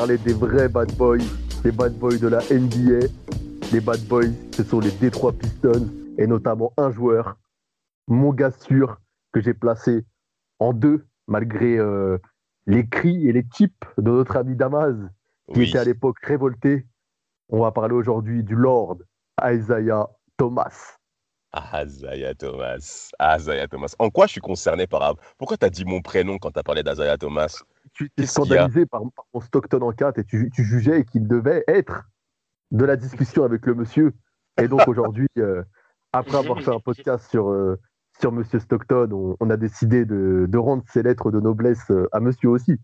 Parler des vrais bad boys, les bad boys de la NBA. Les bad boys, ce sont les Detroit Pistons et notamment un joueur, mon gars sûr, que j'ai placé en deux, malgré euh, les cris et les tips de notre ami Damas, qui était à l'époque révolté. On va parler aujourd'hui du Lord Isaiah Thomas. Isaiah Thomas. Isaiah Thomas. En quoi je suis concerné par. Pourquoi tu as dit mon prénom quand tu as parlé d'Isaiah Thomas? Tu étais scandalisé par, mon Stockton en 4 et tu, jugeais qu'il devait être de la discussion avec le monsieur. Et donc aujourd'hui, euh, après avoir fait un podcast sur, euh, sur Monsieur Stockton, on, a décidé de, rendre ses lettres de noblesse euh, à monsieur aussi.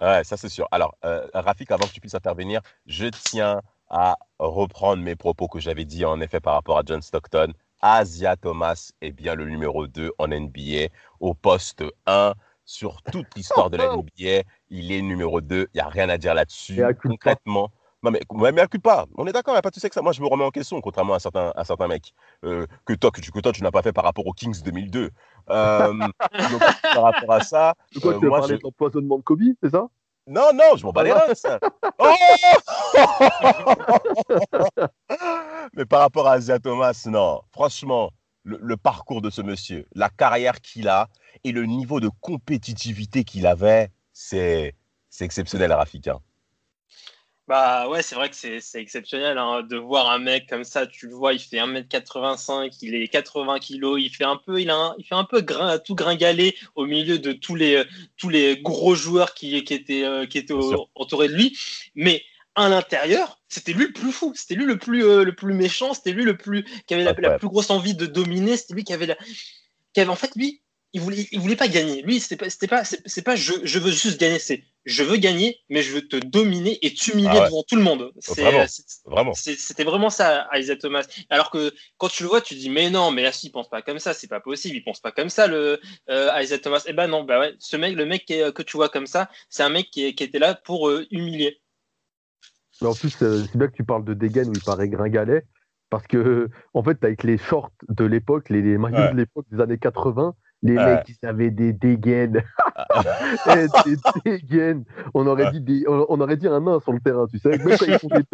Ouais, ça c'est sûr. Alors, Rafik, avant que tu puisses intervenir, je tiens à reprendre mes propos que j'avais dit en effet par rapport à John Stockton. Asia Thomas est bien le numéro 2 en NBA au poste 1 sur toute l'histoire de la NBA. Il est numéro 2. Il n'y a rien à dire là-dessus. Concrètement. Non, mais, mais, mais pas. On est d'accord, il n'y a pas de souci que ça. Moi, je me remets en question, contrairement à certains, à certains mecs euh, que, toi, que, tu, que toi, tu n'as pas fait par rapport aux Kings 2002. Euh, donc, par rapport à ça. De quoi euh, tu as parlé d'empoisonnement de Kobe, c'est ça? Non, non, je m'en bats les reins, ça. Oh mais par rapport à Asia Thomas, non. Franchement, le, parcours de ce monsieur, la carrière qu'il a et le niveau de compétitivité qu'il avait, c'est exceptionnel, Rafika. Hein. Bah ouais, c'est vrai que c'est exceptionnel hein, de voir un mec comme ça. Tu le vois, il fait 1m85, il est 80 kg, il fait un peu, il, a il fait un peu tout gringaler au milieu de tous les, tous les gros joueurs qui, qui étaient, euh, qui étaient entourés de lui. Mais à l'intérieur, c'était lui le plus fou, c'était lui le plus, euh, le plus méchant, c'était lui le plus qui avait la, plus grosse envie de dominer, c'était lui qui avait la, qui avait en fait lui, il voulait, il voulait pas gagner. Lui, c'était pas, c'était pas, c'est, pas je, je, veux juste gagner, c'est je veux gagner, mais je veux te dominer et t'humilier ah devant tout le monde. C'est, vraiment, vraiment. c'était vraiment ça, Isaac Thomas. Alors que quand tu le vois, tu dis mais non, mais là, il pense pas comme ça, c'est pas possible, il pense pas comme ça, le euh, Isaac Thomas. Eh ben non, bah ouais, ce mec, le mec que tu vois comme ça, c'est un mec qui, qui était là pour euh, humilier. Mais en plus, euh, c'est bien que tu parles de Degen où il paraît gringalet, parce que, en fait, avec les shorts de l'époque, les, les maillots de l'époque des années 80, les mecs, qui avaient des dégaines. Eh, des dégaines. On aurait, dit des, on, aurait dit un nain sur le terrain, tu sais. Même quand ils font des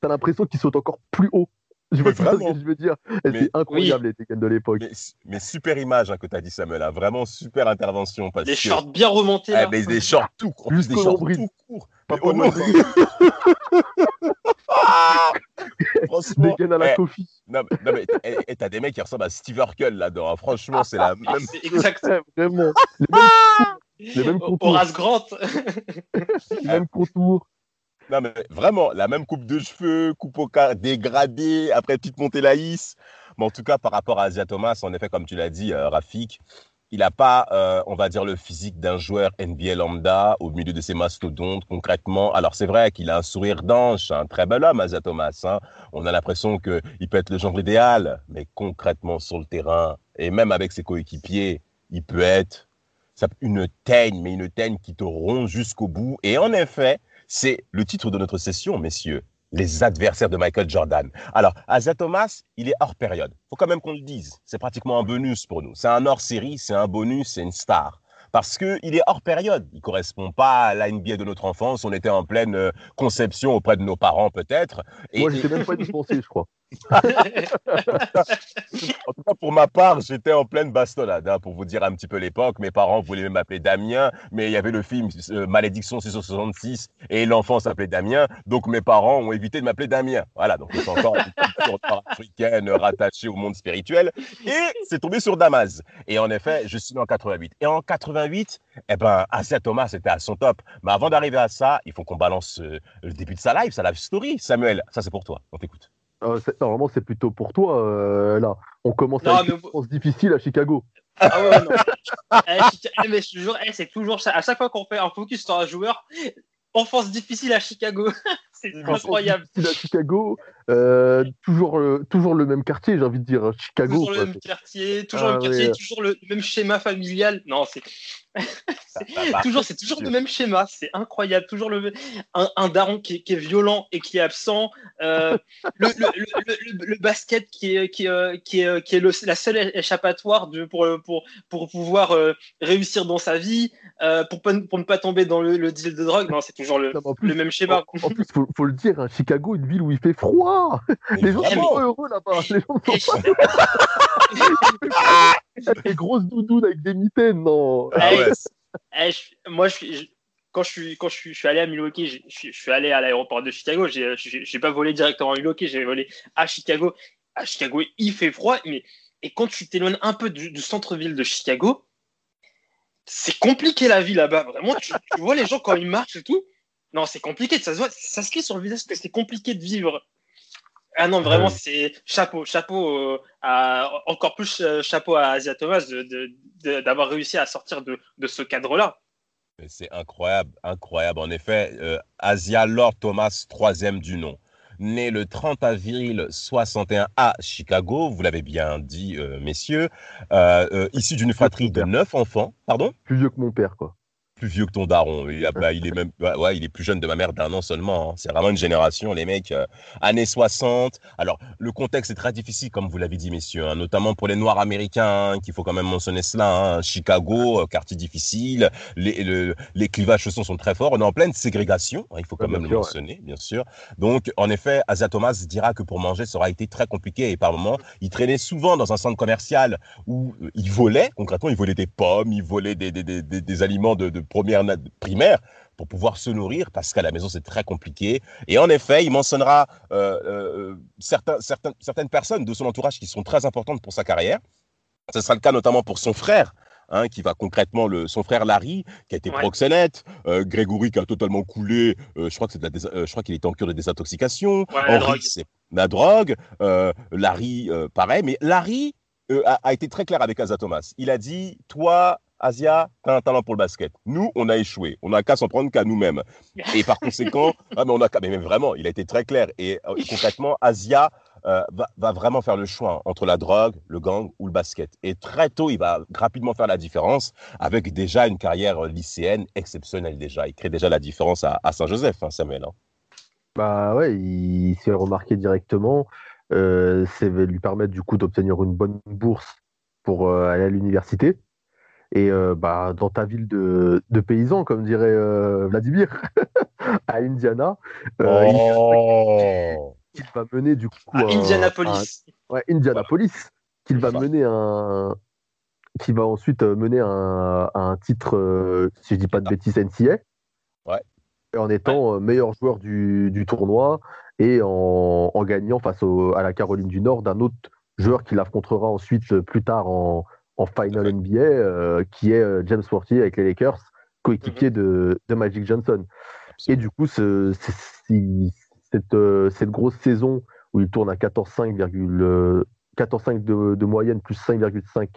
t'as l'impression qu'ils sautent encore plus haut. Je vois ce que je veux dire. C'est incroyable les dégaines de l'époque. Mais, super image hein, que tu as dit, Samuel. Hein. Vraiment super intervention. Parce des shorts bien remontés. Eh, mais des shorts tout courts. Plus des shorts tout courts. Pas oh non. Franchement, à la eh, Non, mais, et eh, t'as des mecs qui ressemblent à Steve Urkel là-dedans. Hein. Franchement, c'est la ah, même. exactement. Vraiment. Les mêmes, contours. Horace Grant. les mêmes contours. Non, mais vraiment, la même coupe de cheveux, coupe au cas dégradée, après petite montée laïs. Mais en tout cas, par rapport à Asia Thomas, en effet, comme tu l'as dit, euh, Rafik, il n'a pas, euh, on va dire, le physique d'un joueur NBA lambda au milieu de ses mastodontes, concrètement. Alors, c'est vrai qu'il a un sourire d'ange, un très bel homme, Asia Thomas. Hein. On a l'impression qu'il peut être le genre idéal, mais concrètement, sur le terrain, et même avec ses coéquipiers, il peut être une teigne, mais une teigne qui te rompt jusqu'au bout. Et en effet, c'est le titre de notre session, messieurs les adversaires de Michael Jordan. Alors, Asa Thomas, il est hors période. faut quand même qu'on le dise. C'est pratiquement un bonus pour nous. C'est un hors-série, c'est un bonus, c'est une star. Parce qu'il est hors période. Il ne correspond pas à la NBA de notre enfance. On était en pleine euh, conception auprès de nos parents, peut-être. Moi, je ne sais même pas dispensé, je crois. en tout cas, pour ma part, j'étais en pleine bastonnade, hein, pour vous dire un petit peu l'époque. Mes parents voulaient m'appeler Damien, mais il y avait le film euh, Malédiction 666 et l'enfant s'appelait Damien. Donc mes parents ont évité de m'appeler Damien. Voilà, donc c'est encore une culture africaine rattachée au monde spirituel. Et c'est tombé sur Damas. Et en effet, je suis né en 88. Et en 88, eh ben, Asia Thomas était à son top. Mais avant d'arriver à ça, il faut qu'on balance euh, le début de sa live, sa live story. Samuel, ça c'est pour toi. On t'écoute. Euh, normalement, c'est plutôt pour toi, euh, là. On commence à une mais... difficile à Chicago. Ah ouais, non. Eh, eh, mais je jure, eh, c'est toujours ça. À chaque fois qu'on fait un focus sur un joueur, enfance difficile à Chicago. c'est incroyable. À Chicago, euh, toujours, toujours le même quartier, j'ai envie de dire. Chicago. Toujours le même quartier, toujours le même quartier, toujours le même schéma familial. Non, c'est. toujours, c'est toujours le même schéma, c'est incroyable. Toujours le, un, daron qui est, violent et qui est absent. Euh, le, le, le, basket qui est, qui, euh, qui est, qui est la seule échappatoire de, pour, pour, pour pouvoir euh, réussir dans sa vie, pour, pour ne pas tomber dans le, deal de drogue. Non, c'est toujours le, le même schéma. En, plus, faut, le dire, hein, Chicago, une ville où il fait froid. Les gens sont heureux là-bas. Les gens sont pas... des grosses doudounes avec des mitaines, non. Ah eh, moi, je, quand, je suis, quand je suis, je suis allé à Milwaukee, je, suis allé à l'aéroport de Chicago. Je n'ai pas volé directement à Milwaukee, j'ai volé à Chicago. À Chicago, il fait froid, mais et quand tu t'éloignes un peu du, centre-ville de Chicago, c'est compliqué la vie là-bas. Vraiment, tu, vois les gens quand ils marchent et tout. Non, c'est compliqué. Ça se voit, ça se crie sur le visage que c'est compliqué de vivre. Ah non, vraiment, c'est chapeau, chapeau, à, encore plus euh, chapeau à Asia Thomas d'avoir de, réussi à sortir de, de ce cadre-là. C'est incroyable, incroyable. En effet, euh, Asia Lord Thomas, troisième du nom, né le 30 avril 61 à Chicago, vous l'avez bien dit, euh, messieurs, issu d'une fratrie de neuf enfants. Pardon? Plus vieux que mon père, quoi plus vieux que ton daron. Il, bah, il est même, ouais, il est plus jeune de ma mère d'un an seulement. Hein. C'est vraiment une génération, les mecs, euh, années 60. Alors, le contexte est très difficile, comme vous l'avez dit, messieurs, hein, notamment pour les Noirs américains, hein, qu'il faut quand même mentionner cela. Chicago, euh, quartier difficile, les, les clivages sociaux sont très forts. On est en pleine ségrégation, il faut quand même le mentionner, bien sûr. Donc, en effet, Asia Thomas dira que pour manger, ça aura été très compliqué et par moments, il traînait souvent dans un centre commercial où euh, il volait, concrètement, il volait des pommes, il volait des, des, des, des aliments de, de première primaire pour pouvoir se nourrir parce qu'à la maison c'est très compliqué. Et en effet, il mentionnera euh, euh, certains, certaines, certaines personnes de son entourage qui sont très importantes pour sa carrière. Ce sera le cas notamment pour son frère, Hein, qui va concrètement le, son frère Larry, qui a été proxénète, euh, Grégory qui a totalement coulé, je crois que c'est de la je crois qu'il était en cure de désintoxication, Henri c'est la drogue, Larry pareil, mais Larry a, a, été très clair avec Asa Thomas. Il a dit toi Asia, t'as un talent pour le basket. Nous, on a échoué. On n'a qu'à s'en prendre qu'à nous-mêmes. Et par conséquent, ah, mais on a mais vraiment, il a été très clair. Et euh, concrètement, Asia euh, va, vraiment faire le choix entre la drogue, le gang ou le basket. Et très tôt, il va rapidement faire la différence avec déjà une carrière lycéenne exceptionnelle déjà. Il crée déjà la différence à, Saint-Joseph, hein, Samuel. Hein. Bah ouais, il s'est remarqué directement. Euh, c'est lui permettre du coup d'obtenir une bonne bourse pour aller à l'université. Et euh, bah, dans ta ville de, de paysans, comme dirait euh, Vladimir, à Indiana, euh, oh. il, va mener du coup. À Indianapolis. ouais, Indianapolis. Qu'il va mener un. Qui va ensuite mener un, un titre, si je dis pas de bêtises, NCA. Ouais. En étant meilleur joueur du, du tournoi et en, en gagnant face au, à la Caroline du Nord d'un autre joueur qu'il affrontera ensuite plus tard en, en final NBA, euh, qui est euh, James Worthy avec les Lakers, coéquipier mhm. de, de, Magic Johnson. Et du coup, ce, cette, euh, cette, grosse saison où il tourne à 14,5 de, de, moyenne plus 5,5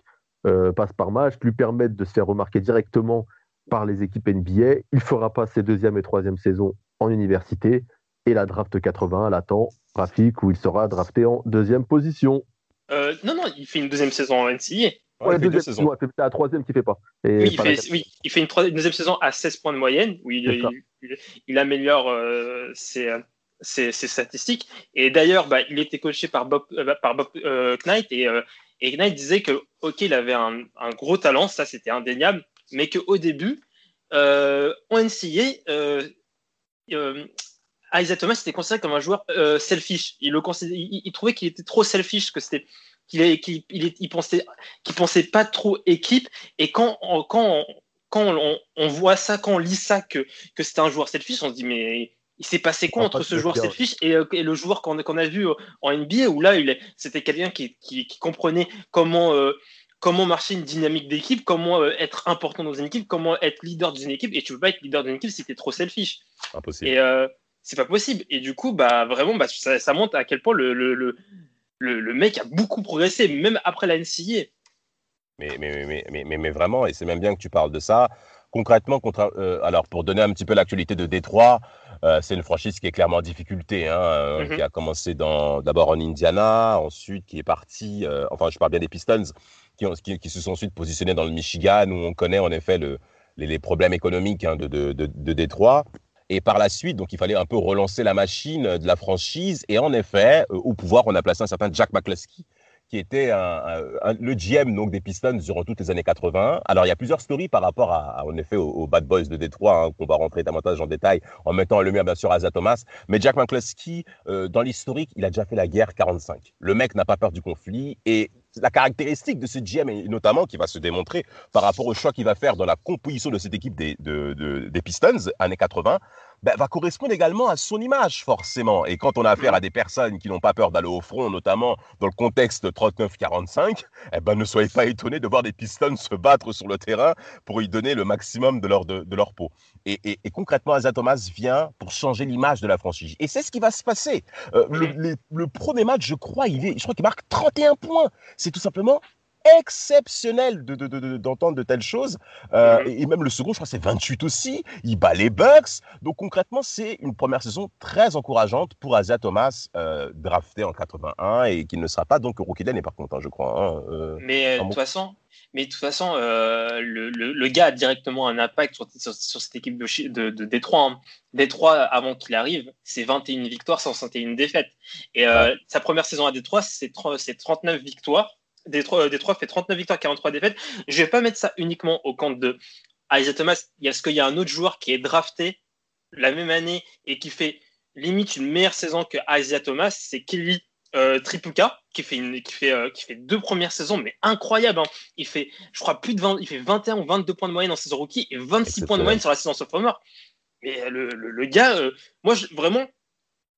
euh, passes par match lui permettent de se faire remarquer directement par les équipes NBA. Il fera pas ses deuxième et troisième saisons en université et la draft 80 l'attend, Rafik, où il sera drafté en deuxième position. non, non, il fait une deuxième saison en NCAA. Ouais, deuxième saison. c'est la troisième qui fait pas. oui, il fait, oui, il fait, une, deuxième saison à 16 points de moyenne, où il, il, améliore euh, ses, ses, ses, statistiques. Et d'ailleurs, bah, il était coaché par Bob, euh, par Bob euh, Knight, et, et, Knight disait que, ok, il avait un, un gros talent, ça c'était indéniable, mais qu'au début, en NCA, Isaiah Thomas était considéré comme un joueur selfish. Il, le il, il trouvait qu'il était trop selfish, que c'était qu'il qu il, pensait qu'il pensait pas trop équipe et quand quand quand on, voit ça quand on lit ça que que c'était un joueur selfish on se dit mais il s'est passé quoi entre ce joueur selfish et, et, le joueur qu'on a vu en NBA où là c'était quelqu'un qui, qui, comprenait comment euh, comment marcher une dynamique d'équipe, comment euh, être important dans une équipe, comment être leader d'une équipe. Et tu peux pas être leader d'une équipe si tu es trop selfish. Impossible. Et, euh, c'est pas possible. Et du coup, bah, vraiment, bah, ça, montre à quel point le, le, le, le, mec a beaucoup progressé, même après la NCA. Mais, mais, mais, mais, mais, vraiment, et c'est même bien que tu parles de ça. Concrètement, euh, alors pour donner un petit peu l'actualité de Détroit, euh, c'est une franchise qui est clairement en difficulté, hein, euh, mhm. qui a commencé d'abord en Indiana, ensuite qui est parti, enfin je parle bien des Pistons, qui, ont, qui, se sont ensuite positionnés dans le Michigan, où on connaît en effet le, les, problèmes économiques hein, de, de, de, Détroit. Et par la suite, donc il fallait un peu relancer la machine de la franchise. Et en effet, au pouvoir, on a placé un certain Jack McCluskey, qui était le GM donc, des Pistons durant toutes les années 80. Alors, il y a plusieurs stories par rapport à, en effet, aux, Bad Boys de Détroit, hein, qu'on va rentrer davantage en détail en mettant en lumière, bien sûr, Asa Thomas. Mais Jack McCluskey, euh, dans l'historique, il a déjà fait la guerre 45. Le mec n'a pas peur du conflit et la caractéristique de ce GM, et notamment qui va se démontrer par rapport au choix qu'il va faire dans la composition de cette équipe des, des Pistons, années 80, ben, va correspondre également à son image, forcément. Et quand on a affaire à des personnes qui n'ont pas peur d'aller au front, notamment dans le contexte 39-45, eh ben, ne soyez pas étonnés de voir des Pistons se battre sur le terrain pour y donner le maximum de leur, de, leur peau. Et, et, concrètement, Asa Thomas vient pour changer l'image de la franchise. Et c'est ce qui va se passer. Euh, le, le, premier match, je crois, il est, je crois qu'il marque 31 points. C'est tout simplement exceptionnel d'entendre de, de, telles choses. Euh, mhm. et, même le second, je crois, c'est 28 aussi. Il bat les Bucks. Donc concrètement, c'est une première saison très encourageante pour Asia Thomas, euh, drafté en 81 et qui ne sera pas donc rookie d'année par contre, hein, je crois. Hein, euh, mais de toute façon. Mais de toute façon, le, le, gars a directement un impact sur, sur, cette équipe de, de, de Détroit. Hein. Détroit, avant qu'il arrive, c'est 21 victoires, 161 défaites. Et sa première saison à Détroit, c'est 39 victoires Détroit, Détroit fait 39 victoires, 43 défaites. Je vais pas mettre ça uniquement au compte de Isaiah Thomas. Il y a ce qu'il y a un autre joueur qui est drafté la même année et qui fait limite une meilleure saison que Isaiah Thomas, c'est Kelly euh, Tripuka qui fait une, qui fait euh, qui fait deux premières saisons mais incroyable. Hein. Il fait je crois plus de 20, il fait 21 ou 22 points de moyenne en saison rookie et 26 points de moyenne sur la saison sophomore. Mais le, le, gars, euh, moi je, vraiment,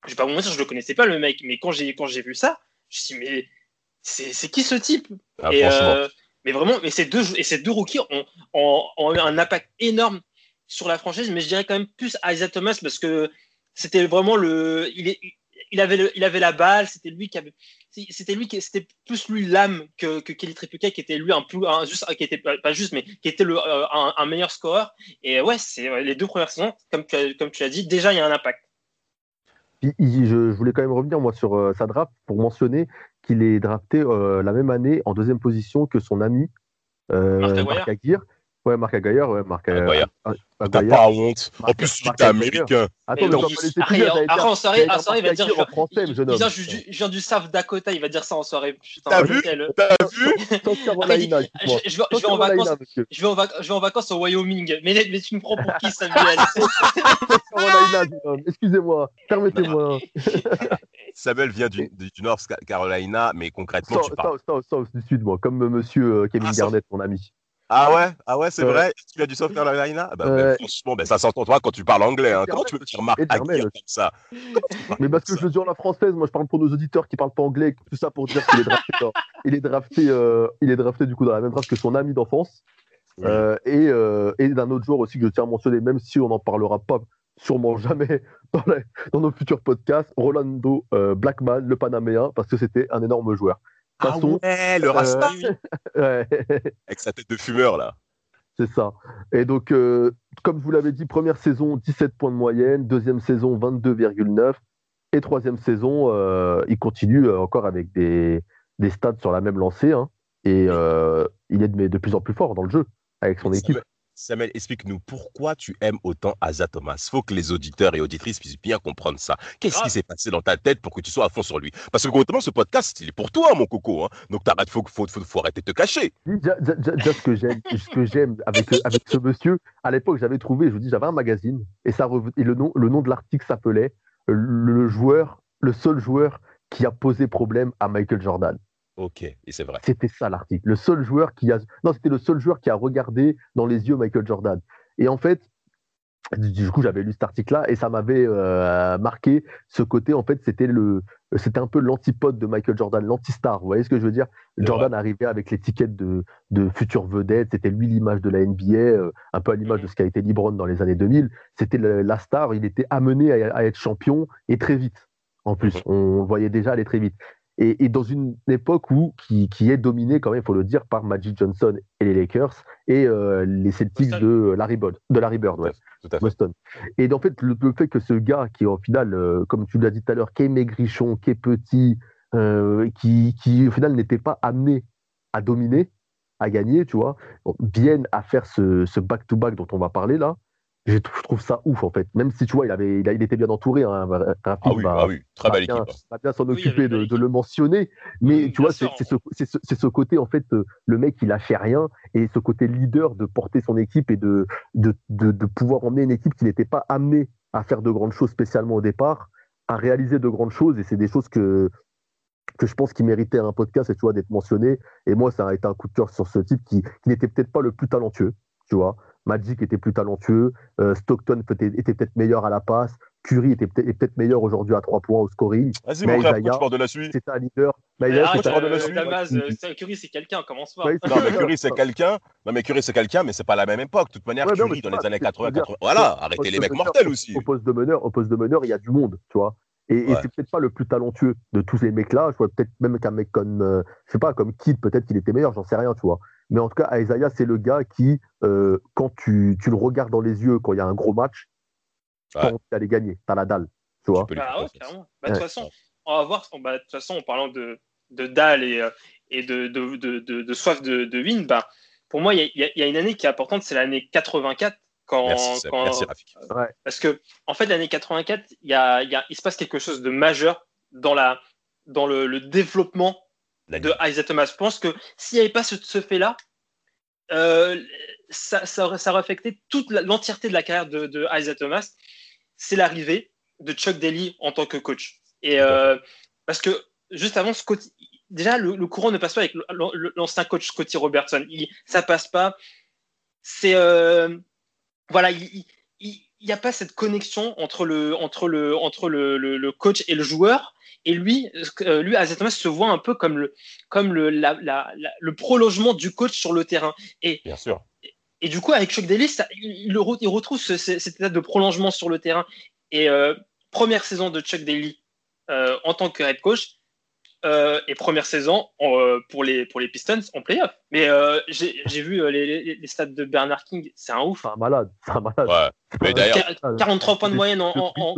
je vais pas vous mentir, je le connaissais pas le mec, mais quand j'ai quand j'ai vu ça, je me suis dit, mais c'est qui ce type? Ah, euh, Mais vraiment, et ces deux, et ces deux rookies ont, ont, eu un impact énorme sur la franchise, mais je dirais quand même plus Isaiah Thomas parce que c'était vraiment le. Il, est, il, avait le, il avait la balle, c'était lui qui avait. C'était lui qui c'était plus lui l'âme que, que Kelly Tripuchet qui était lui un peu juste qui était pas, juste mais qui était le, euh, un, meilleur scoreur et ouais c'est les deux premières saisons comme tu comme tu l'as dit déjà il y a un impact je, voulais quand même revenir moi sur euh, sa draft pour mentionner qu'il est drafté euh, la même année en deuxième position que son ami euh, Marc Aguirre. Ouais, Marc Aguirre, ouais, Marc Aguirre. T'as pas honte. En plus, tu es américain. Attends, mais après, en soirée, en soirée, il va dire. En français, jeune homme. Je, viens du South Dakota, il va dire ça en soirée. T'as vu T'as vu Je vais en vacances. Je vais en vacances au Wyoming. Mais tu me prends pour qui, Samuel Excusez-moi, permettez-moi. Samuel vient du, du, North Carolina, mais concrètement, tu parles. South, South, du Sud, moi, comme monsieur euh, Kevin ah, Garnett, mon ami. Ah ouais, ah ouais, c'est vrai? Tu viens du South Carolina? Ah bah, bah, Franchement, bah, ça s'entend toi quand tu parles anglais. Hein. Comment tu peux dire Marc comme ça? Mais parce que je le dis en la française, moi je parle pour nos auditeurs qui parlent pas anglais, tout ça pour dire qu'il est drafté, il est drafté, euh, il est drafté du coup dans la même draft que son ami d'enfance. Euh, et, euh, et d'un autre joueur aussi que je tiens à mentionner, même si on n'en parlera pas sûrement jamais dans, dans nos futurs podcasts, Rolando Blackman, le Panaméen, parce que c'était un énorme joueur. Ah ouais, le Rasta Avec sa tête de fumeur, là. C'est ça. Et donc, euh, comme vous l'avez dit, première saison, 17 points de moyenne. Deuxième saison, 22,9. Et troisième saison, euh, il continue euh, encore avec des, des stats sur la même lancée. Hein. et il est de, de, plus en plus fort dans le jeu avec son équipe. Samuel, explique-nous pourquoi tu aimes autant Asa Thomas? Faut que les auditeurs et auditrices puissent bien comprendre ça. Qu'est-ce qui ah. s'est passé dans ta tête pour que tu sois à fond sur lui? Parce que concrètement, ce podcast, il est pour toi, mon coco. Hein. Donc, il faut, faut, faut, arrêter de te cacher. ce que j'aime, ce que j'aime avec, avec ce monsieur, à l'époque, j'avais trouvé, je vous dis, j'avais un magazine et, ça, et le, nom, le nom de l'article s'appelait le joueur, le seul joueur qui a posé problème à Michael Jordan. Ok, et c'est vrai. C'était ça l'article. Le seul joueur qui a, non, c'était le seul joueur qui a regardé dans les yeux Michael Jordan. Et en fait, du coup, j'avais lu cet article-là et ça m'avait euh, marqué ce côté. En fait, c'était le, c'était un peu l'antipode de Michael Jordan, l'anti-star. Vous voyez ce que je veux dire? Jordan arrivait avec l'étiquette de, de futur vedette. C'était lui l'image de la NBA, euh, un peu à l'image de ce qu'a été LeBron dans les années 2000. C'était la star. Il était amené à, être champion et très vite. En plus, mhm. on le voyait déjà aller très vite. Et, dans une époque où qui, qui est dominée quand même, il faut le dire, par Magic Johnson et les Lakers et euh, les Celtics de Larry Bird, de Larry Bird, ouais. Boston. Et en fait, le, fait que ce gars qui, au final, euh, comme tu l'as dit tout à l'heure, qui est maigrichon, qui est petit, euh, qui, qui, au final, n'était pas amené à dominer, à gagner, tu vois, vienne à faire ce back-to-back dont on va parler là, je trouve ça ouf en fait. Même si tu vois, il, avait, il, était bien entouré. Hein, ah, oui, ah oui, très belle équipe. Bien, va bien s'en occuper de, le mentionner. Mais tu vois, c'est ce, ce, côté en fait, euh, le mec il a fait rien et ce côté leader de porter son équipe et de, de, de, pouvoir emmener une équipe qui n'était pas amenée à faire de grandes choses spécialement au départ, à réaliser de grandes choses. Et c'est des choses que que je pense qu'il méritait un podcast et tu vois d'être mentionné. Et moi, ça a été un coup de cœur sur ce type qui, qui n'était peut-être pas le plus talentueux, tu vois. Magic était plus talentueux, euh, Stockton était peut-être meilleur à la passe, Curry était peut-être meilleur aujourd'hui à 3 points au scoring. Vas-y, mon frère, tu parles de la suite C'est un leader. Mais là, tu de la suite. Curry, c'est quelqu'un, commence pas. non, mais Curry, c'est quelqu'un. Non, mais Curry, c'est quelqu'un, mais c'est pas la même époque. De toute manière, Curry, dans les années 80, 80. Voilà, arrêtez les mecs mortels aussi. Au poste de meneur, au poste de meneur, il y a du monde, tu vois. Et, c'est peut-être pas le plus talentueux de tous ces mecs-là. Je vois peut-être même qu'un mec comme, euh, je sais pas, comme Kid, peut-être qu'il était meilleur, j'en sais rien, tu vois. Mais en tout cas, Isaiah, c'est le gars qui, euh, quand tu, tu, le regardes dans les yeux, quand il y a un gros match, tu as envie d'aller gagner. Tu as la dalle. Tu vois ah ouais, carrément. Bah, de toute façon, on va voir. Bah, de toute façon, en parlant de, de dalle et, euh, et de, de, de, de, soif de, de win, bah, pour moi, il y, y, a une année qui est importante, c'est l'année 84. Quand, merci, quand, merci ouais. Parce que, en fait, l'année 84, il, y a, y a, il se passe quelque chose de majeur dans, la, dans le, le développement de Isaiah Thomas. Je pense que s'il n'y avait pas ce, ce fait-là, euh, ça, ça, aurait, ça, aurait, affecté toute l'entièreté de la carrière de, de Isaiah Thomas. C'est l'arrivée de Chuck Daly en tant que coach. Et euh, parce que juste avant, Scott, déjà le, le, courant ne passe pas avec l'ancien coach Scotty Robertson. Il, ça passe pas. C'est euh, voilà, il n'y a pas cette connexion entre le entre le entre le, le coach et le joueur. Et lui, euh, lui, Thomas se voit un peu comme le, comme le, la, la, le prolongement du coach sur le terrain. Et, Bien sûr. Et, du coup, avec Chuck Daly, il, il, retrouve ce, cet état de prolongement sur le terrain. Et euh, première saison de Chuck Daly euh, en tant que head coach, euh, et première saison euh, pour, les, pour les Pistons en playoff. Mais euh, j'ai vu les, les, stats de Bernard King, c'est un ouf. C'est un malade. Un malade. Ouais. Mais 43 points de moyenne en, en,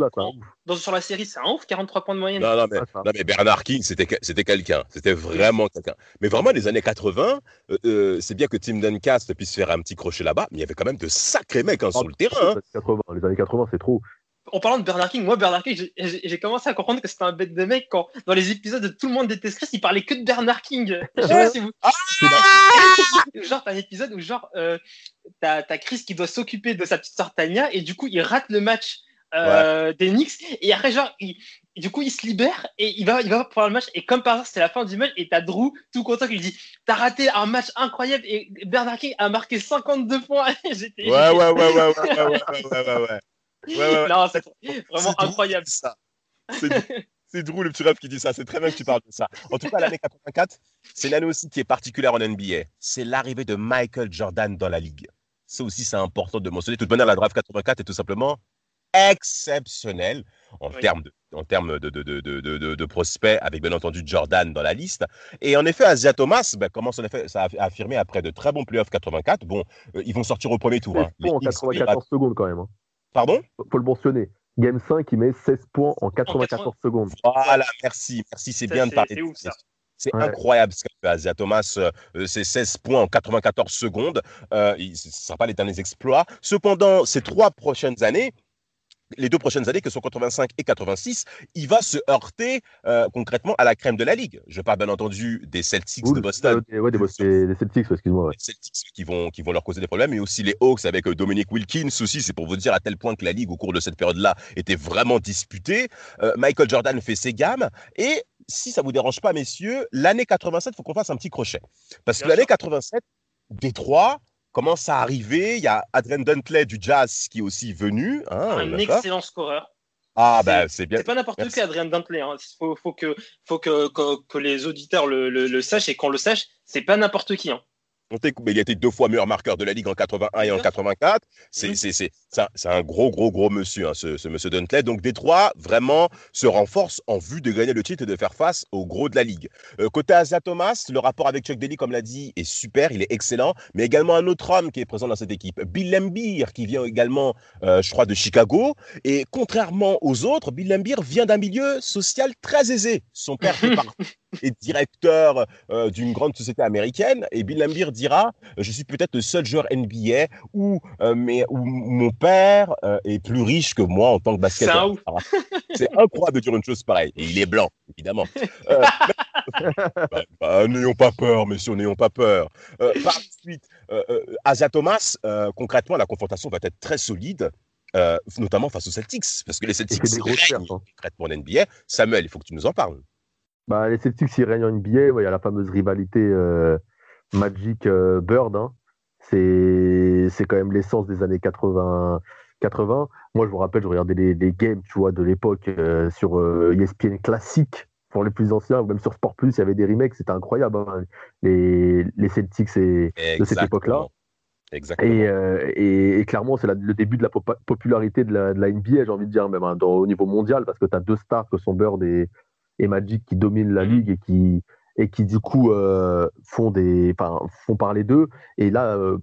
dans, sur la série, c'est un ouf, 43 points de moyenne. Non, non, mais, non, mais Bernard King, c'était quelqu'un. C'était vraiment quelqu'un. Mais vraiment, les années 80, c'est bien que Tim Duncan puisse faire un petit crochet là-bas, mais il y avait quand même de sacrés mecs hein, sur le terrain. Hein. Les années 80, c'est trop en parlant de Bernard King, moi, Bernard King, j'ai commencé à comprendre que c'était un bête de mec quand, dans les épisodes de Tout le monde déteste Chris, il parlait que de Bernard King. Je sais pas si vous. Ah genre, t'as un épisode où, genre, euh, t'as Chris qui doit s'occuper de sa petite sœur Tania et du coup, il rate le match euh, des Knicks et après, genre, il, du coup, il se libère et il va, il va pour le match. Et comme par hasard, c'est la fin du match et t'as Drew tout content qui lui dit T'as raté un match incroyable et Bernard King a marqué 52 points. ouais, ouais, ouais, ouais, ouais, ouais, ouais, ouais, ouais. Non, c'est vraiment incroyable. ça. C'est drôle le petit rêve qui dit ça. C'est très bien que tu parles de ça. En tout cas, l'année 84, c'est l'année aussi qui est particulière en NBA. C'est l'arrivée de Michael Jordan dans la ligue. Ça aussi, c'est important de mentionner. De toute manière, la draft 84 est tout simplement exceptionnelle en termes de en termes de, de, de, de, prospects, avec bien entendu Jordan dans la liste. Et en effet, Asia Thomas ben, commence en effet, ça a affirmé après de très bons playoffs 84. Bon, euh, ils vont sortir au premier tour. Hein. en 94 secondes quand même. Hein. Pardon Faut le mentionner. Game 5, il met 16 points en 94 secondes. Voilà, merci, merci, c'est bien de parler de ça. C'est incroyable ce qu'a fait Asia Thomas. Euh, c'est 16 points en 94 secondes. Euh, ce ne sera pas l'éternel exploit. Cependant, ces trois prochaines années, les deux prochaines années, que sont 85 et 86, il va se heurter euh, concrètement à la crème de la ligue. Je parle bien entendu des Celtics de Boston. Ouais, des, des, Celtics, excuse-moi. Les Celtics qui vont, qui vont leur causer des problèmes, mais aussi les Hawks avec euh, Dominic Wilkins aussi. C'est pour vous dire à tel point que la ligue, au cours de cette période-là, était vraiment disputée. Euh, Michael Jordan fait ses gammes. Et si ça vous dérange pas, messieurs, l'année 87, il faut qu'on fasse un petit crochet. Parce que l'année 87, Détroit, commence à arriver. Il y a Adrien Duntley du Jazz qui est aussi venu. Hein, un excellent scoreur. Ah, ben c'est bien. C'est pas n'importe qui, Adrien Dantley. Il hein. faut, faut, que, faut que, que, les auditeurs le, le, le, sachent et qu'on le sache. C'est pas n'importe qui. Hein il a été deux fois meilleur marqueur de la Ligue en 81 et en 84. C'est un gros, gros, gros monsieur, hein, ce, monsieur Duntley. Donc, Détroit, vraiment, se renforce en vue de gagner le titre et de faire face au gros de la Ligue. Euh, côté Asia Thomas, le rapport avec Chuck Daly, comme l'a dit, est super, il est excellent. Mais également un autre homme qui est présent dans cette équipe, Bill Lambier, qui vient également, euh, je crois, de Chicago. Et contrairement aux autres, Bill Lambier vient d'un milieu social très aisé. Son père est directeur euh, d'une grande société américaine. Et Bill Lambier dira Je suis peut-être le seul joueur NBA où, euh, mais, où mon père euh, est plus riche que moi en tant que basketteur. C'est incroyable de dire une chose pareille. Et il est blanc, évidemment. Bah, bah, n'ayons pas peur, messieurs, n'ayons pas peur. par la suite, Asia Thomas, concrètement, la confrontation va être très solide. notamment face aux Celtics, parce que les Celtics règnent hein. concrètement en NBA. Samuel, il faut que tu nous en parles. Bah, les Celtics, ils règnent en NBA. Il y a la fameuse rivalité euh, Magic-Bird. Euh, hein. C'est quand même l'essence des années 80, 80. Moi, je vous rappelle, je regardais les, les games tu vois, de l'époque euh, sur ESPN classique pour les plus anciens, ou même sur Sport Plus, il y avait des remakes, c'était incroyable, hein, les, les Celtics et, de cette époque-là. Exactement. Et, et, clairement, c'est le début de la popularité de la, de la NBA, j'ai envie de dire, même hein, au niveau mondial, parce que tu as deux stars que sont Bird et, et Magic qui dominent la mhm. ligue et qui, et qui du coup euh, font, des, font parler d'eux. Et là, euh,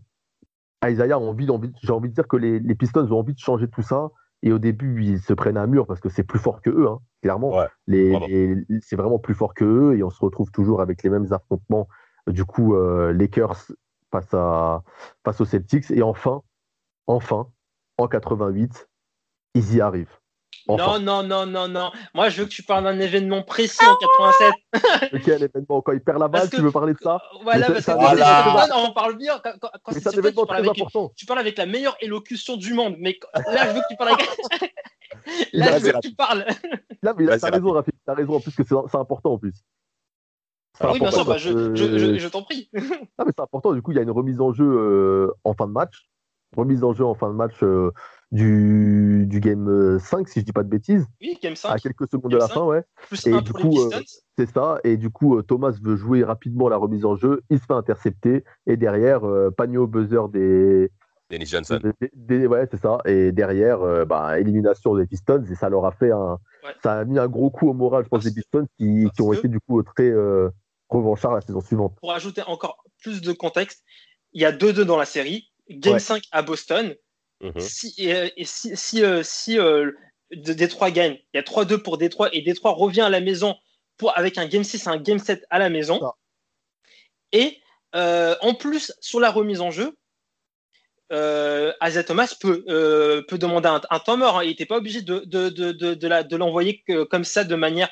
Isaiah a envie, envie j'ai envie de dire que les, les, Pistons ont envie de changer tout ça. Et au début, ils se prennent un mur parce que c'est plus fort que eux, hein, clairement. les, c'est vraiment plus fort que eux et on se retrouve toujours avec les mêmes affrontements. Du coup, euh, Lakers face, à, face aux Celtics. Et enfin, enfin, en 88, ils y arrivent. Non, non, non, non, non. Moi, je veux que tu parles d'un événement précis en 87. Quel événement Quand il perd la balle, tu veux parler de ça Voilà, parce que voilà. on parle bien. Quand, quand c'est un événement très important. tu parles avec la meilleure élocution du monde. Mais là, je veux que tu parles avec. là, je veux que tu parles. Là, mais t'as raison, Rafik. T'as raison, en plus, que c'est important en plus. Ah oui, bien sûr, bah, je, je, je t'en prie. ah, mais c'est important, du coup, il y a une remise en jeu euh, en fin de match. Remise en jeu en fin de match. Euh, du, du game 5, euh, si je dis pas de bêtises. Oui, game 5. À quelques secondes de la fin, ouais. et du coup, euh, c'est ça. Et du coup, euh, Thomas veut jouer rapidement la remise en jeu. Il se fait intercepter. Et derrière, Pagno buzzer des. Dennis Johnson. ouais, c'est ça. Et derrière, bah, élimination des Pistons. Et ça leur a fait un. Ça a mis un gros coup au moral, je pense, des Pistons qui, qui ont été du coup très revanchards la saison suivante. Pour ajouter encore plus de contexte, il y a 2-2 dans la série. Game 5 à Boston. Mhm. Si, et, si, si, euh, si euh, Détroit gagne, il y a 3-2 pour Détroit et Détroit revient à la maison pour, avec un Game 6 et un Game 7 à la maison. Et euh, en plus, sur la remise en jeu, euh, Thomas peut, peut demander un, temps mort. Hein. Il n'était pas obligé de, de, de, de l'envoyer comme ça de manière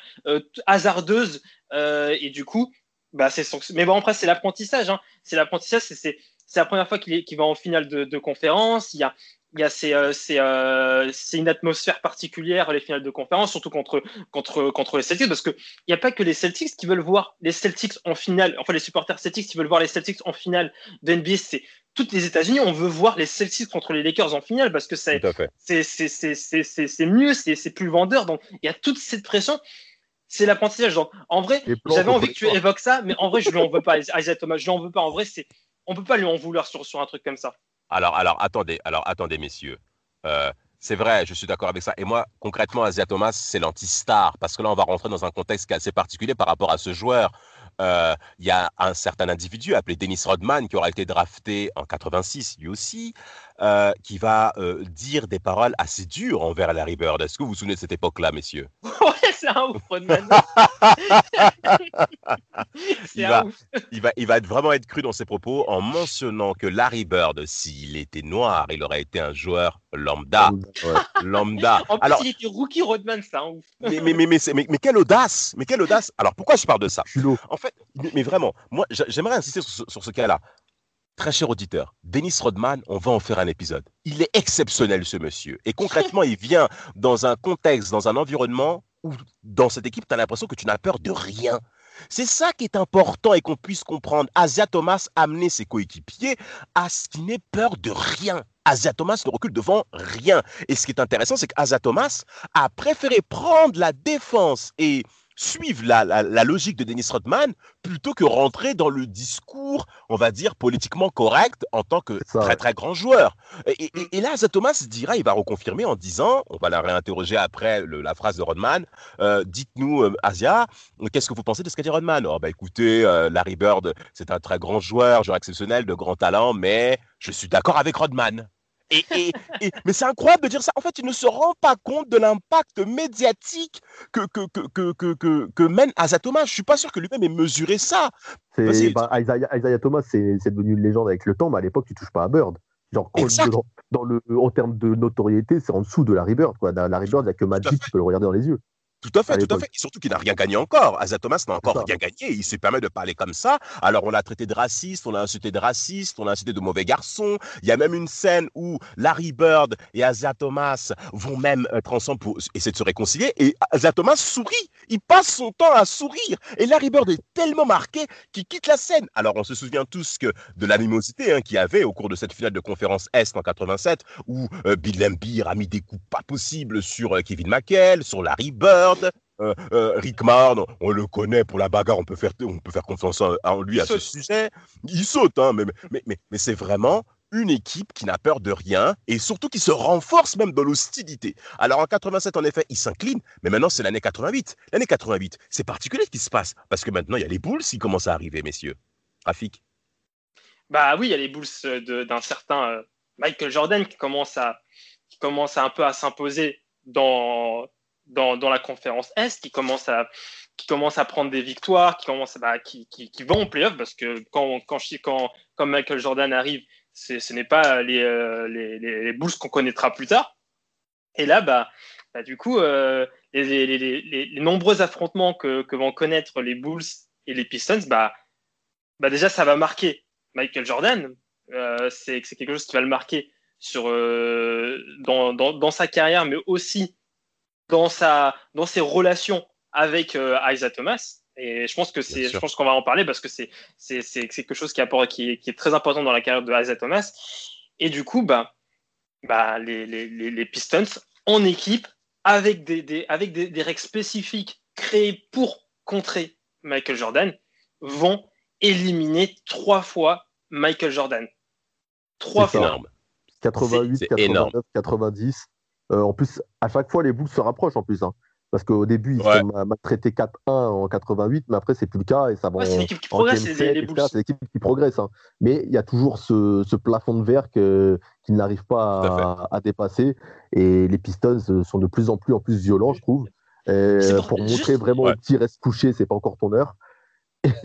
hasardeuse. et du coup, bah, c'est mais bon, après, c'est l'apprentissage. Hein. C'est l'apprentissage. C'est la première fois qu'il va en finale de, conférence. Il y a, euh, euh, c'est une atmosphère particulière les finales de conférence, surtout contre, contre, contre les Celtics, parce qu'il n'y a pas que les Celtics qui veulent voir les Celtics en finale, enfin les supporters Celtics qui veulent voir les Celtics en finale de NBA, c'est toutes les États-Unis, on veut voir les Celtics contre les Lakers en finale parce que c'est mieux, c'est plus vendeur, donc il y a toute cette pression. C'est l'apprentissage. Donc, en vrai, j'avais envie que tu évoques ça, mais en vrai, je lui en veux pas, Isaiah Thomas. Je lui en veux pas. En vrai, c'est, on peut pas lui en vouloir sur, un truc comme ça. Alors, alors, attendez, alors, attendez, messieurs. Euh, c'est vrai, je suis d'accord avec ça. Et moi, concrètement, Asia Thomas, c'est l'anti-star, parce que là, on va rentrer dans un contexte qui est assez particulier par rapport à ce joueur. Euh, il y a un certain individu appelé Dennis Rodman qui aura été drafté en 86, lui aussi, euh, qui va dire des paroles assez dures envers Larry Bird. Est-ce que vous vous souvenez de cette époque-là, messieurs? C'est un ouf, Rodman. il, va, il, va, il va vraiment être cru dans ses propos en mentionnant que Larry Bird, s'il était noir, il aurait été un joueur lambda. lambda. En plus, Alors, il était rookie Rodman, c'est un ouf. mais, mais, mais, mais, mais, quelle audace Mais quelle audace Alors, pourquoi je parle de ça? En fait, mais vraiment, moi, j'aimerais insister sur, sur ce cas-là. Très cher auditeur, Dennis Rodman, on va en faire un épisode. Il est exceptionnel, ce monsieur. Et concrètement, il vient dans un contexte, dans un environnement où, dans cette équipe, tu as l'impression que tu n'as peur de rien. C'est ça qui est important et qu'on puisse comprendre. Asia Thomas a amené ses coéquipiers à ce qu'il n'ait peur de rien. Asia Thomas ne recule devant rien. Et ce qui est intéressant, c'est qu'Asia Thomas a préféré prendre la défense et suivre la, logique de Dennis Rodman plutôt que rentrer dans le discours, on va dire, politiquement correct en tant que très très grand joueur. Et, là, Asa Thomas dira, il va reconfirmer en disant, on va la réinterroger après la phrase de Rodman, euh, dites-nous, euh, Asia, qu'est-ce que vous pensez de ce qu'a dit Rodman? Oh, bah écoutez, euh, Larry Bird, c'est un très grand joueur, joueur exceptionnel, de grand talent, mais je suis d'accord avec Rodman. Et, mais c'est incroyable de dire ça. En fait, il ne se rend pas compte de l'impact médiatique que, que, que, que, que, mène Isaiah Thomas. Je suis pas sûr que lui-même ait mesuré ça. Bah, Isaiah, Thomas, c'est devenu une légende avec le temps, mais à l'époque, tu touches pas à Bird. Genre, dans, le, en termes de notoriété, c'est en dessous de Larry Bird. Quoi. Larry Bird, il n'y a que Magic qui peut le regarder dans les yeux. Tout à fait, tout à fait. Et surtout qu'il n'a rien gagné encore. Asa Thomas n'a encore rien gagné. Il se permet de parler comme ça. Alors, on l'a traité de raciste, on l'a insulté de raciste, on l'a insulté de mauvais garçon. Il y a même une scène où Larry Bird et Asa Thomas vont même être ensemble pour essayer de se réconcilier. Et Asa Thomas sourit. Il passe son temps à sourire. Et Larry Bird est tellement marqué qu'il quitte la scène. Alors, on se souvient tous que de l'animosité hein, qu'il y avait au cours de cette finale de conférence Est en 87, où euh, Bill Lambier a mis des coups pas possibles sur euh, Kevin McHale, sur Larry Bird. Euh, euh, Rick Marn, on le connaît pour la bagarre, on peut faire, on peut faire confiance en, lui à ce sujet. Il saute, hein, mais, mais, mais, mais c'est vraiment une équipe qui n'a peur de rien et surtout qui se renforce même dans l'hostilité. Alors en 87, en effet, il s'incline, mais maintenant c'est l'année 88. L'année 88, c'est particulier ce qui se passe parce que maintenant il y a les Bulls qui commencent à arriver, messieurs. Rafik Bah oui, il y a les Bulls d'un certain euh, Michael Jordan qui commence à, qui commence un peu à s'imposer dans, dans, dans, la conférence Est, qui commence à, qui commence à prendre des victoires, qui, commence, bah, qui, qui, qui vont en playoff, parce que quand, quand, quand, quand Michael Jordan arrive, ce n'est pas les, euh, les, les, Bulls qu'on connaîtra plus tard. Et là, bah, bah du coup, euh, les, les, nombreux affrontements que, que, vont connaître les Bulls et les Pistons, bah, bah déjà, ça va marquer Michael Jordan. Euh, c'est quelque chose qui va le marquer sur, euh, dans, dans, dans, sa carrière, mais aussi dans, sa, dans ses relations avec euh, Isaiah Thomas. Et je pense que c'est, je pense qu'on va en parler parce que c'est, c'est, c'est quelque chose qui, apporte, qui, est, qui, est, très important dans la carrière de Isaiah Thomas. Et du coup, bah, bah, les, les, les Pistons en équipe avec des, des avec des, des, règles spécifiques créées pour contrer Michael Jordan vont éliminer trois fois Michael Jordan. Trois fois. 88, 89, 90. Euh, en plus, à chaque fois, les Bulls se rapprochent en plus. Hein. Parce qu'au début, ils ouais. sont maltraités 4-1 en 88, mais après, c'est plus le cas. Et ça va c'est l'équipe qui progresse, c'est les, Bulls. C'est l'équipe qui progresse. Hein. Mais il y a toujours ce, ce plafond de verre qu'ils n'arrivent pas à, à, dépasser. Et les Pistons sont de plus en plus, en plus violents, je trouve. Pour, pour montrer vraiment ouais. au petit reste couché, c'est pas encore ton heure.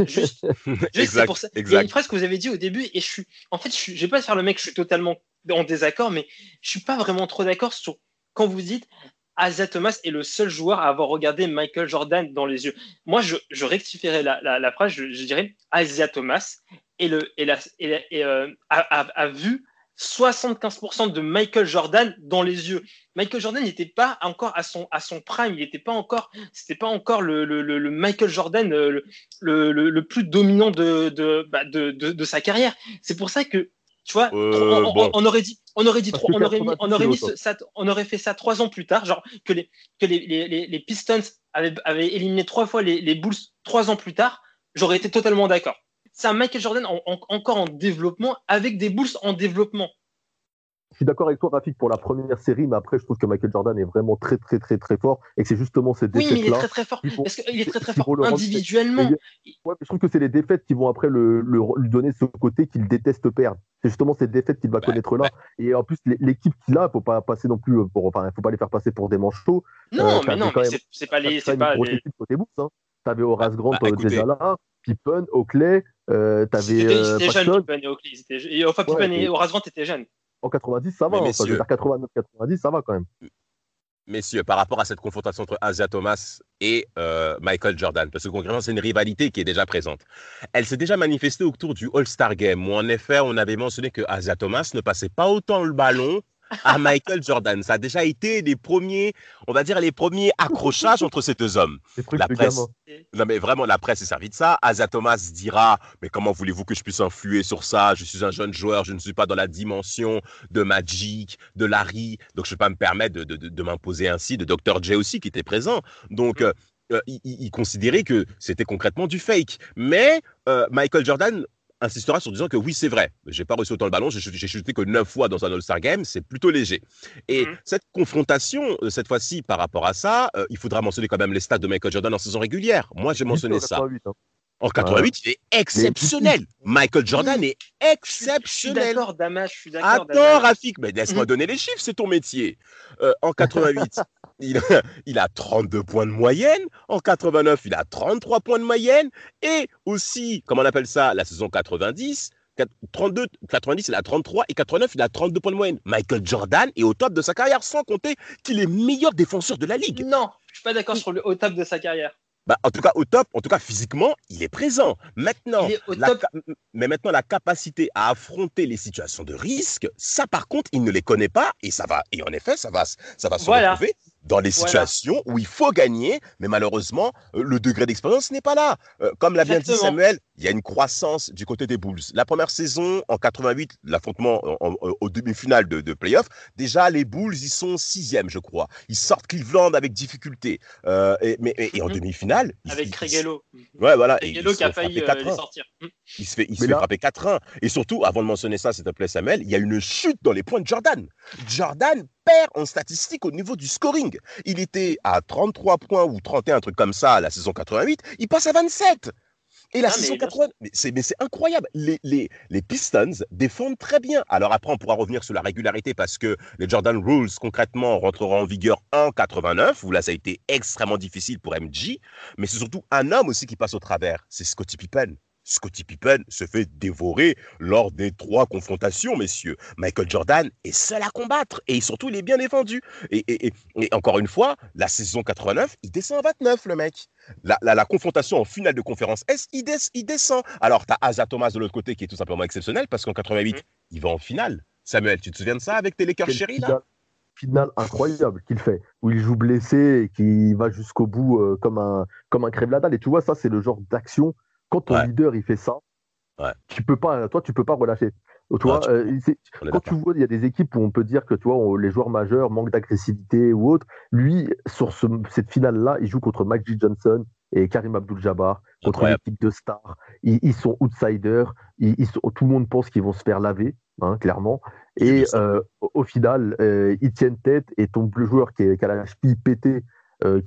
Juste, juste c'est pour ça. Exact. Il y a une phrase que vous avez dit au début, et je suis, en fait, je, suis, je vais pas faire le mec, je suis totalement en désaccord, mais je suis pas vraiment trop d'accord sur quand vous dites Asa Thomas est le seul joueur à avoir regardé Michael Jordan dans les yeux. Moi, je, je rectifierais la, phrase, je, je dirais Asa Thomas a, vu 75% de Michael Jordan dans les yeux. Michael Jordan n'était pas encore à son, à son prime, il n'était pas encore, c'était pas encore le, Michael Jordan euh, le, plus dominant de, bah, de, de, de sa carrière. C'est pour ça que tu vois, euh, on, bon. on, aurait dit, on aurait dit, on aurait, mis, on aurait mis ça, on aurait fait ça trois ans plus tard, genre que les, que les, les, les Pistons avaient, avaient, éliminé trois fois les, les Bulls trois ans plus tard, j'aurais été totalement d'accord. C'est un Michael Jordan en, en, encore en développement avec des Bulls en développement. Je suis d'accord avec toi, Rafik, pour la première série, mais après, je trouve que Michael Jordan est vraiment très, très, très, très fort et que c'est justement ces défaites-là. Oui, mais il est très, très fort. Parce qu'il est très, très fort individuellement. Ouais, je trouve que c'est les défaites qui vont après le, le, lui donner ce côté qu'il déteste perdre. C'est justement ces défaites qu'il va bah, connaître là. Bah. Et en plus, l'équipe qu'il a, il ne faut pas passer non plus euh, pour, enfin, faut pas les faire passer pour des manchots. Non, euh, mais non, mais c'est pas les. C'est pas les. Côté bourse, hein. T'avais Horace Grant bah, déjà là, Pippen, Oakley, euh, t'avais. C'était euh, jeune, Pippen et Oakley. Enfin, Pippen ouais, et Horace Grant étaient jeunes en 90, ça va. Hein, messieurs, 89-90, ça va quand même. Messieurs, par rapport à cette confrontation entre Asia Thomas et euh, Michael Jordan, parce que concrètement, c'est une rivalité qui est déjà présente. Elle s'est déjà manifestée autour du All-Star Game, où en effet, on avait mentionné que Asia Thomas ne passait pas autant le ballon à Michael Jordan. Ça a déjà été les premiers, on va dire, les premiers accrochages entre ces deux hommes. La presse, non mais vraiment, la presse est servie de ça. Asa Thomas dira, mais comment voulez-vous que je puisse influer sur ça? Je suis un jeune joueur, je ne suis pas dans la dimension de Magic, de Larry, donc je ne vais pas me permettre de, de, m'imposer ainsi, de Dr. J aussi qui était présent. Donc, euh, euh, il, considérait que c'était concrètement du fake. Mais euh, Michael Jordan insistera sur disant que oui, c'est vrai. J'ai pas reçu autant le ballon, j'ai chuté que neuf fois dans un All-Star Game, c'est plutôt léger. Et mmh. cette confrontation, euh, cette fois-ci, par rapport à ça, euh, il faudra mentionner quand même les stats de Michael Jordan en saison régulière. Moi, j'ai mentionné ça. Hein. En 88, il est exceptionnel. Michael Jordan est exceptionnel. Je suis d'accord, Damas, je suis d'accord. Attends, Rafik, mais laisse-moi mmh. donner les chiffres, c'est ton métier. Euh, en 88, il, a 32 points de moyenne. En 89, il a 33 points de moyenne. Et aussi, comment on appelle ça, la saison 90, 32, 90, il a 33 et 89, il a 32 points de moyenne. Michael Jordan est au top de sa carrière, sans compter qu'il est meilleur défenseur de la ligue. Non, je suis pas d'accord sur le au top de sa carrière. Bah, en tout cas, au top, en tout cas, physiquement, il est présent. Maintenant, mais maintenant, la capacité à affronter les situations de risque, ça, par contre, il ne les connaît pas et ça va, et en effet, ça va, ça va se retrouver dans les situations où il faut gagner, mais malheureusement, euh, le degré d'expérience n'est pas là. Euh, comme l'a bien dit Samuel, il y a une croissance du côté des Bulls. La première saison, en 88, l'affrontement au demi-finale de, de playoff, déjà les Bulls, ils sont sixième, je crois. Ils sortent Cleveland avec difficulté. Euh, et, mais, et, en mhm. demi-finale... Avec Craigelo. Ouais, voilà. Qui a failli les sortir. Mhm. Il se fait, il se fait frapper 4-1. Et surtout, avant de mentionner ça, s'il te plaît Samuel, il y a une chute dans les points de Jordan. Jordan perd en statistique au niveau du scoring. Il était à 33 points ou 31, un truc comme ça, la saison 88. Il passe à 27. Et la saison 80, mais c'est incroyable. Les, les, les, Pistons défendent très bien. Alors après, on pourra revenir sur la régularité parce que les Jordan Rules, concrètement, rentreront en vigueur en 89, où là, ça a été extrêmement difficile pour MJ. Mais c'est surtout un homme aussi qui passe au travers. C'est Scottie Pippen. Scottie Pippen se fait dévorer lors des trois confrontations, messieurs. Michael Jordan est seul à combattre et surtout il est bien défendu. Et, encore une fois, la saison 89, il descend à 29, le mec. La, confrontation en finale de conférence S, il, descend. Alors, tu as Asa Thomas de l'autre côté qui est tout simplement exceptionnel parce qu'en 88, mm. il va en finale. Samuel, tu te souviens de ça avec tes Lakers chéris là? finale incroyable qu'il fait, où il joue blessé et qui va jusqu'au bout euh, comme un, comme un crève la dalle. Et tu vois, ça, c'est le genre d'action quand ton leader il fait ça, tu peux pas, toi tu peux pas relâcher. Euh, quand tu vois, il y a des équipes où on peut dire que tu vois, les joueurs majeurs manquent d'agressivité ou autre. Lui, sur cette finale-là, il joue contre Magic Johnson et Karim Abdul-Jabbar, contre une équipe de stars. Ils, sont outsiders. Ils, tout le monde pense qu'ils vont se faire laver, hein, clairement. Et euh, au final, euh, ils tiennent tête et ton joueur qui, qui a la cheville pétée,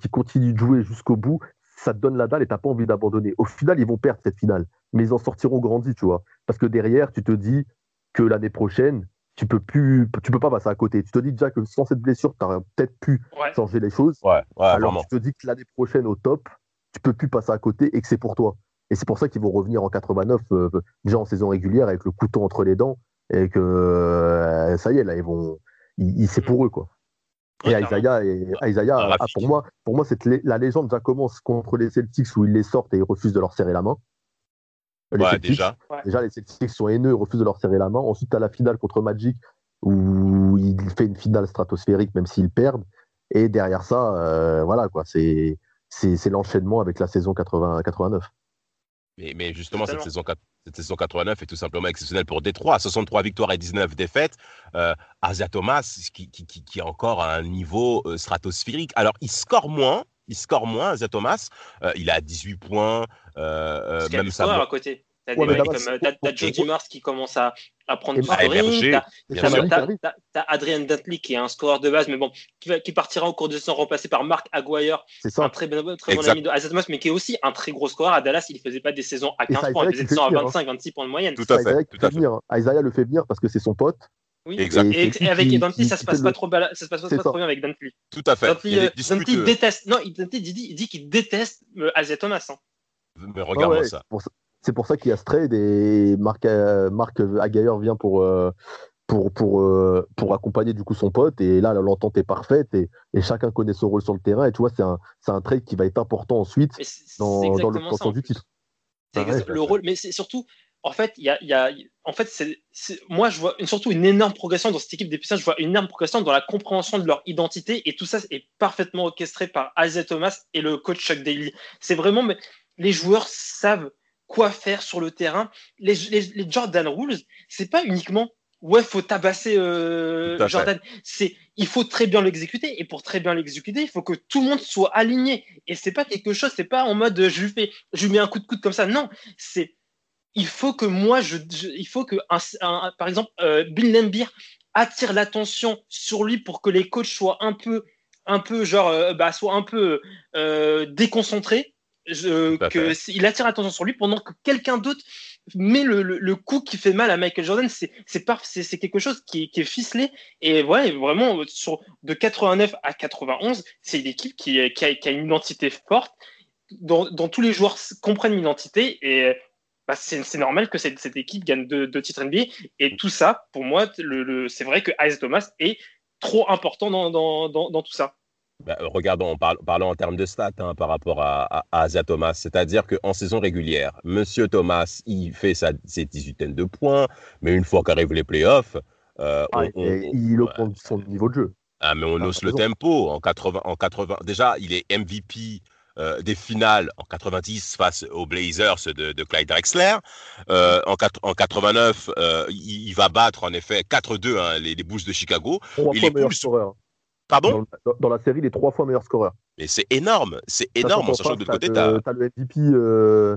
qui continue de jouer jusqu'au bout, ça te donne la dalle et t'as pas envie d'abandonner. Au final, ils vont perdre cette finale, mais ils en sortiront grandis, tu vois. Parce que derrière, tu te dis que l'année prochaine, tu peux plus, tu peux pas passer à côté. Tu te dis déjà que sans cette blessure, tu aurais peut-être pu changer les choses. Alors tu te dis que l'année prochaine au top, tu peux plus passer à côté et que c'est pour toi. Et c'est pour ça qu'ils vont revenir en 89, euh, déjà en saison régulière, avec le couteau entre les dents, et que euh, ça y est, là, ils vont, c'est mm. pour eux, quoi. Et Isaiah, et Isaiah ah, pour moi, pour moi cette, la légende déjà commence contre les Celtics où ils les sortent et ils refusent de leur serrer la main. Les déjà. déjà, les Celtics sont haineux, ils refusent de leur serrer la main. Ensuite, à la finale contre Magic où il fait une finale stratosphérique même s'ils perdent. Et derrière ça, euh, voilà quoi, c'est c'est l'enchaînement avec la saison 80, 89. Mais, justement, cette saison, cette saison, 89 est tout simplement exceptionnelle pour Détroit. 63 victoires et 19 défaites. Euh, Asia Thomas, qui, qui, qui, est encore à un niveau euh, stratosphérique. Alors, il score moins. Il score moins, Asia Thomas. Euh, il a 18 points. Euh, même ça. à côté. T'as ouais, des mecs comme t'as, Jody Mars qui commence à, à prendre du scoring. T'as, Adrian Dantley qui est un scoreur de base, mais bon, qui, qui partira au cours de saison remplacé par Mark Aguirre, un très, bon, très bon ami de Azatmos, mais qui est aussi un très gros scoreur. À Dallas, il ne faisait pas des saisons à 15 points, il faisait des saisons à 25, 26 points de moyenne. Tout à fait. Tout à fait. Isaiah le fait venir parce que c'est son pote. Oui, exact. Et, et, avec Dantley, ça se passe pas trop, ça se passe pas trop bien avec Dantley. Tout à fait. Dantley, euh, déteste. Non, Dantley dit, dit qu'il déteste euh, Isaiah Thomas. Hein. Mais regarde-moi ça. C'est pour ça qu'il y a ce trade et Marc, euh, Marc vient pour, euh, pour, pour, euh, pour accompagner du coup son pote. Et là, l'entente est parfaite et, et, chacun connaît son rôle sur le terrain. Et tu vois, c'est un, un trade qui va être important ensuite dans, dans, le, dans du titre. C'est le rôle, mais c'est surtout, en fait, il y a, y a, en fait, c'est, moi, je vois surtout une énorme progression dans cette équipe des Pistons. Je vois une énorme progression dans la compréhension de leur identité et tout ça est parfaitement orchestré par Isaiah Thomas et le coach Chuck Daly. C'est vraiment, mais les joueurs savent quoi faire sur le terrain. Les, les, Jordan Rules, c'est pas uniquement ouais, faut tabasser euh, Jordan. C'est, il faut très bien l'exécuter. Et pour très bien l'exécuter, il faut que tout le monde soit aligné. Et c'est pas quelque chose, c'est pas en mode je lui fais, je lui mets un coup de coude comme ça. Non, c'est, il faut que moi, je, il faut que, par exemple, euh, Bill Lambier attire l'attention sur lui pour que les coachs soient un peu, un peu genre, euh, bah, soient un peu déconcentrés que il attire l'attention sur lui pendant que quelqu'un d'autre met le, le, coup qui fait mal à Michael Jordan. C'est c'est quelque chose qui, qui, est ficelé. Et voilà, vraiment, sur, de 89 à 91, c'est une équipe qui, qui, a, qui, a, une identité forte, dont, dont, tous les joueurs comprennent l'identité. Et bah, c'est normal que cette, cette, équipe gagne deux, deux, titres NBA. Et tout ça, pour moi, le, c'est vrai que Isaiah Thomas est trop important dans, dans, dans, dans tout ça. Bah, regardons, parlons en termes de stats hein, par rapport à, Asia Thomas. C'est-à-dire qu'en saison régulière, Monsieur Thomas, il fait sa, ses 18 de points, mais une fois qu'arrivent les playoffs, euh, ah, il augmente son niveau de jeu. Ah, mais on hausse le tempo. En 80, en 80, déjà, il est MVP euh, des finales en 90 face aux Blazers de, Clyde Drexler. Euh, en, en, 89, il, va battre en effet 4-2 hein, les, les, Bulls de Chicago. Et les Bulls, Pardon dans, la série, les trois fois meilleurs scoreurs. Mais c'est énorme, c'est énorme, en sachant que de l'autre côté, tu as... le MVP euh,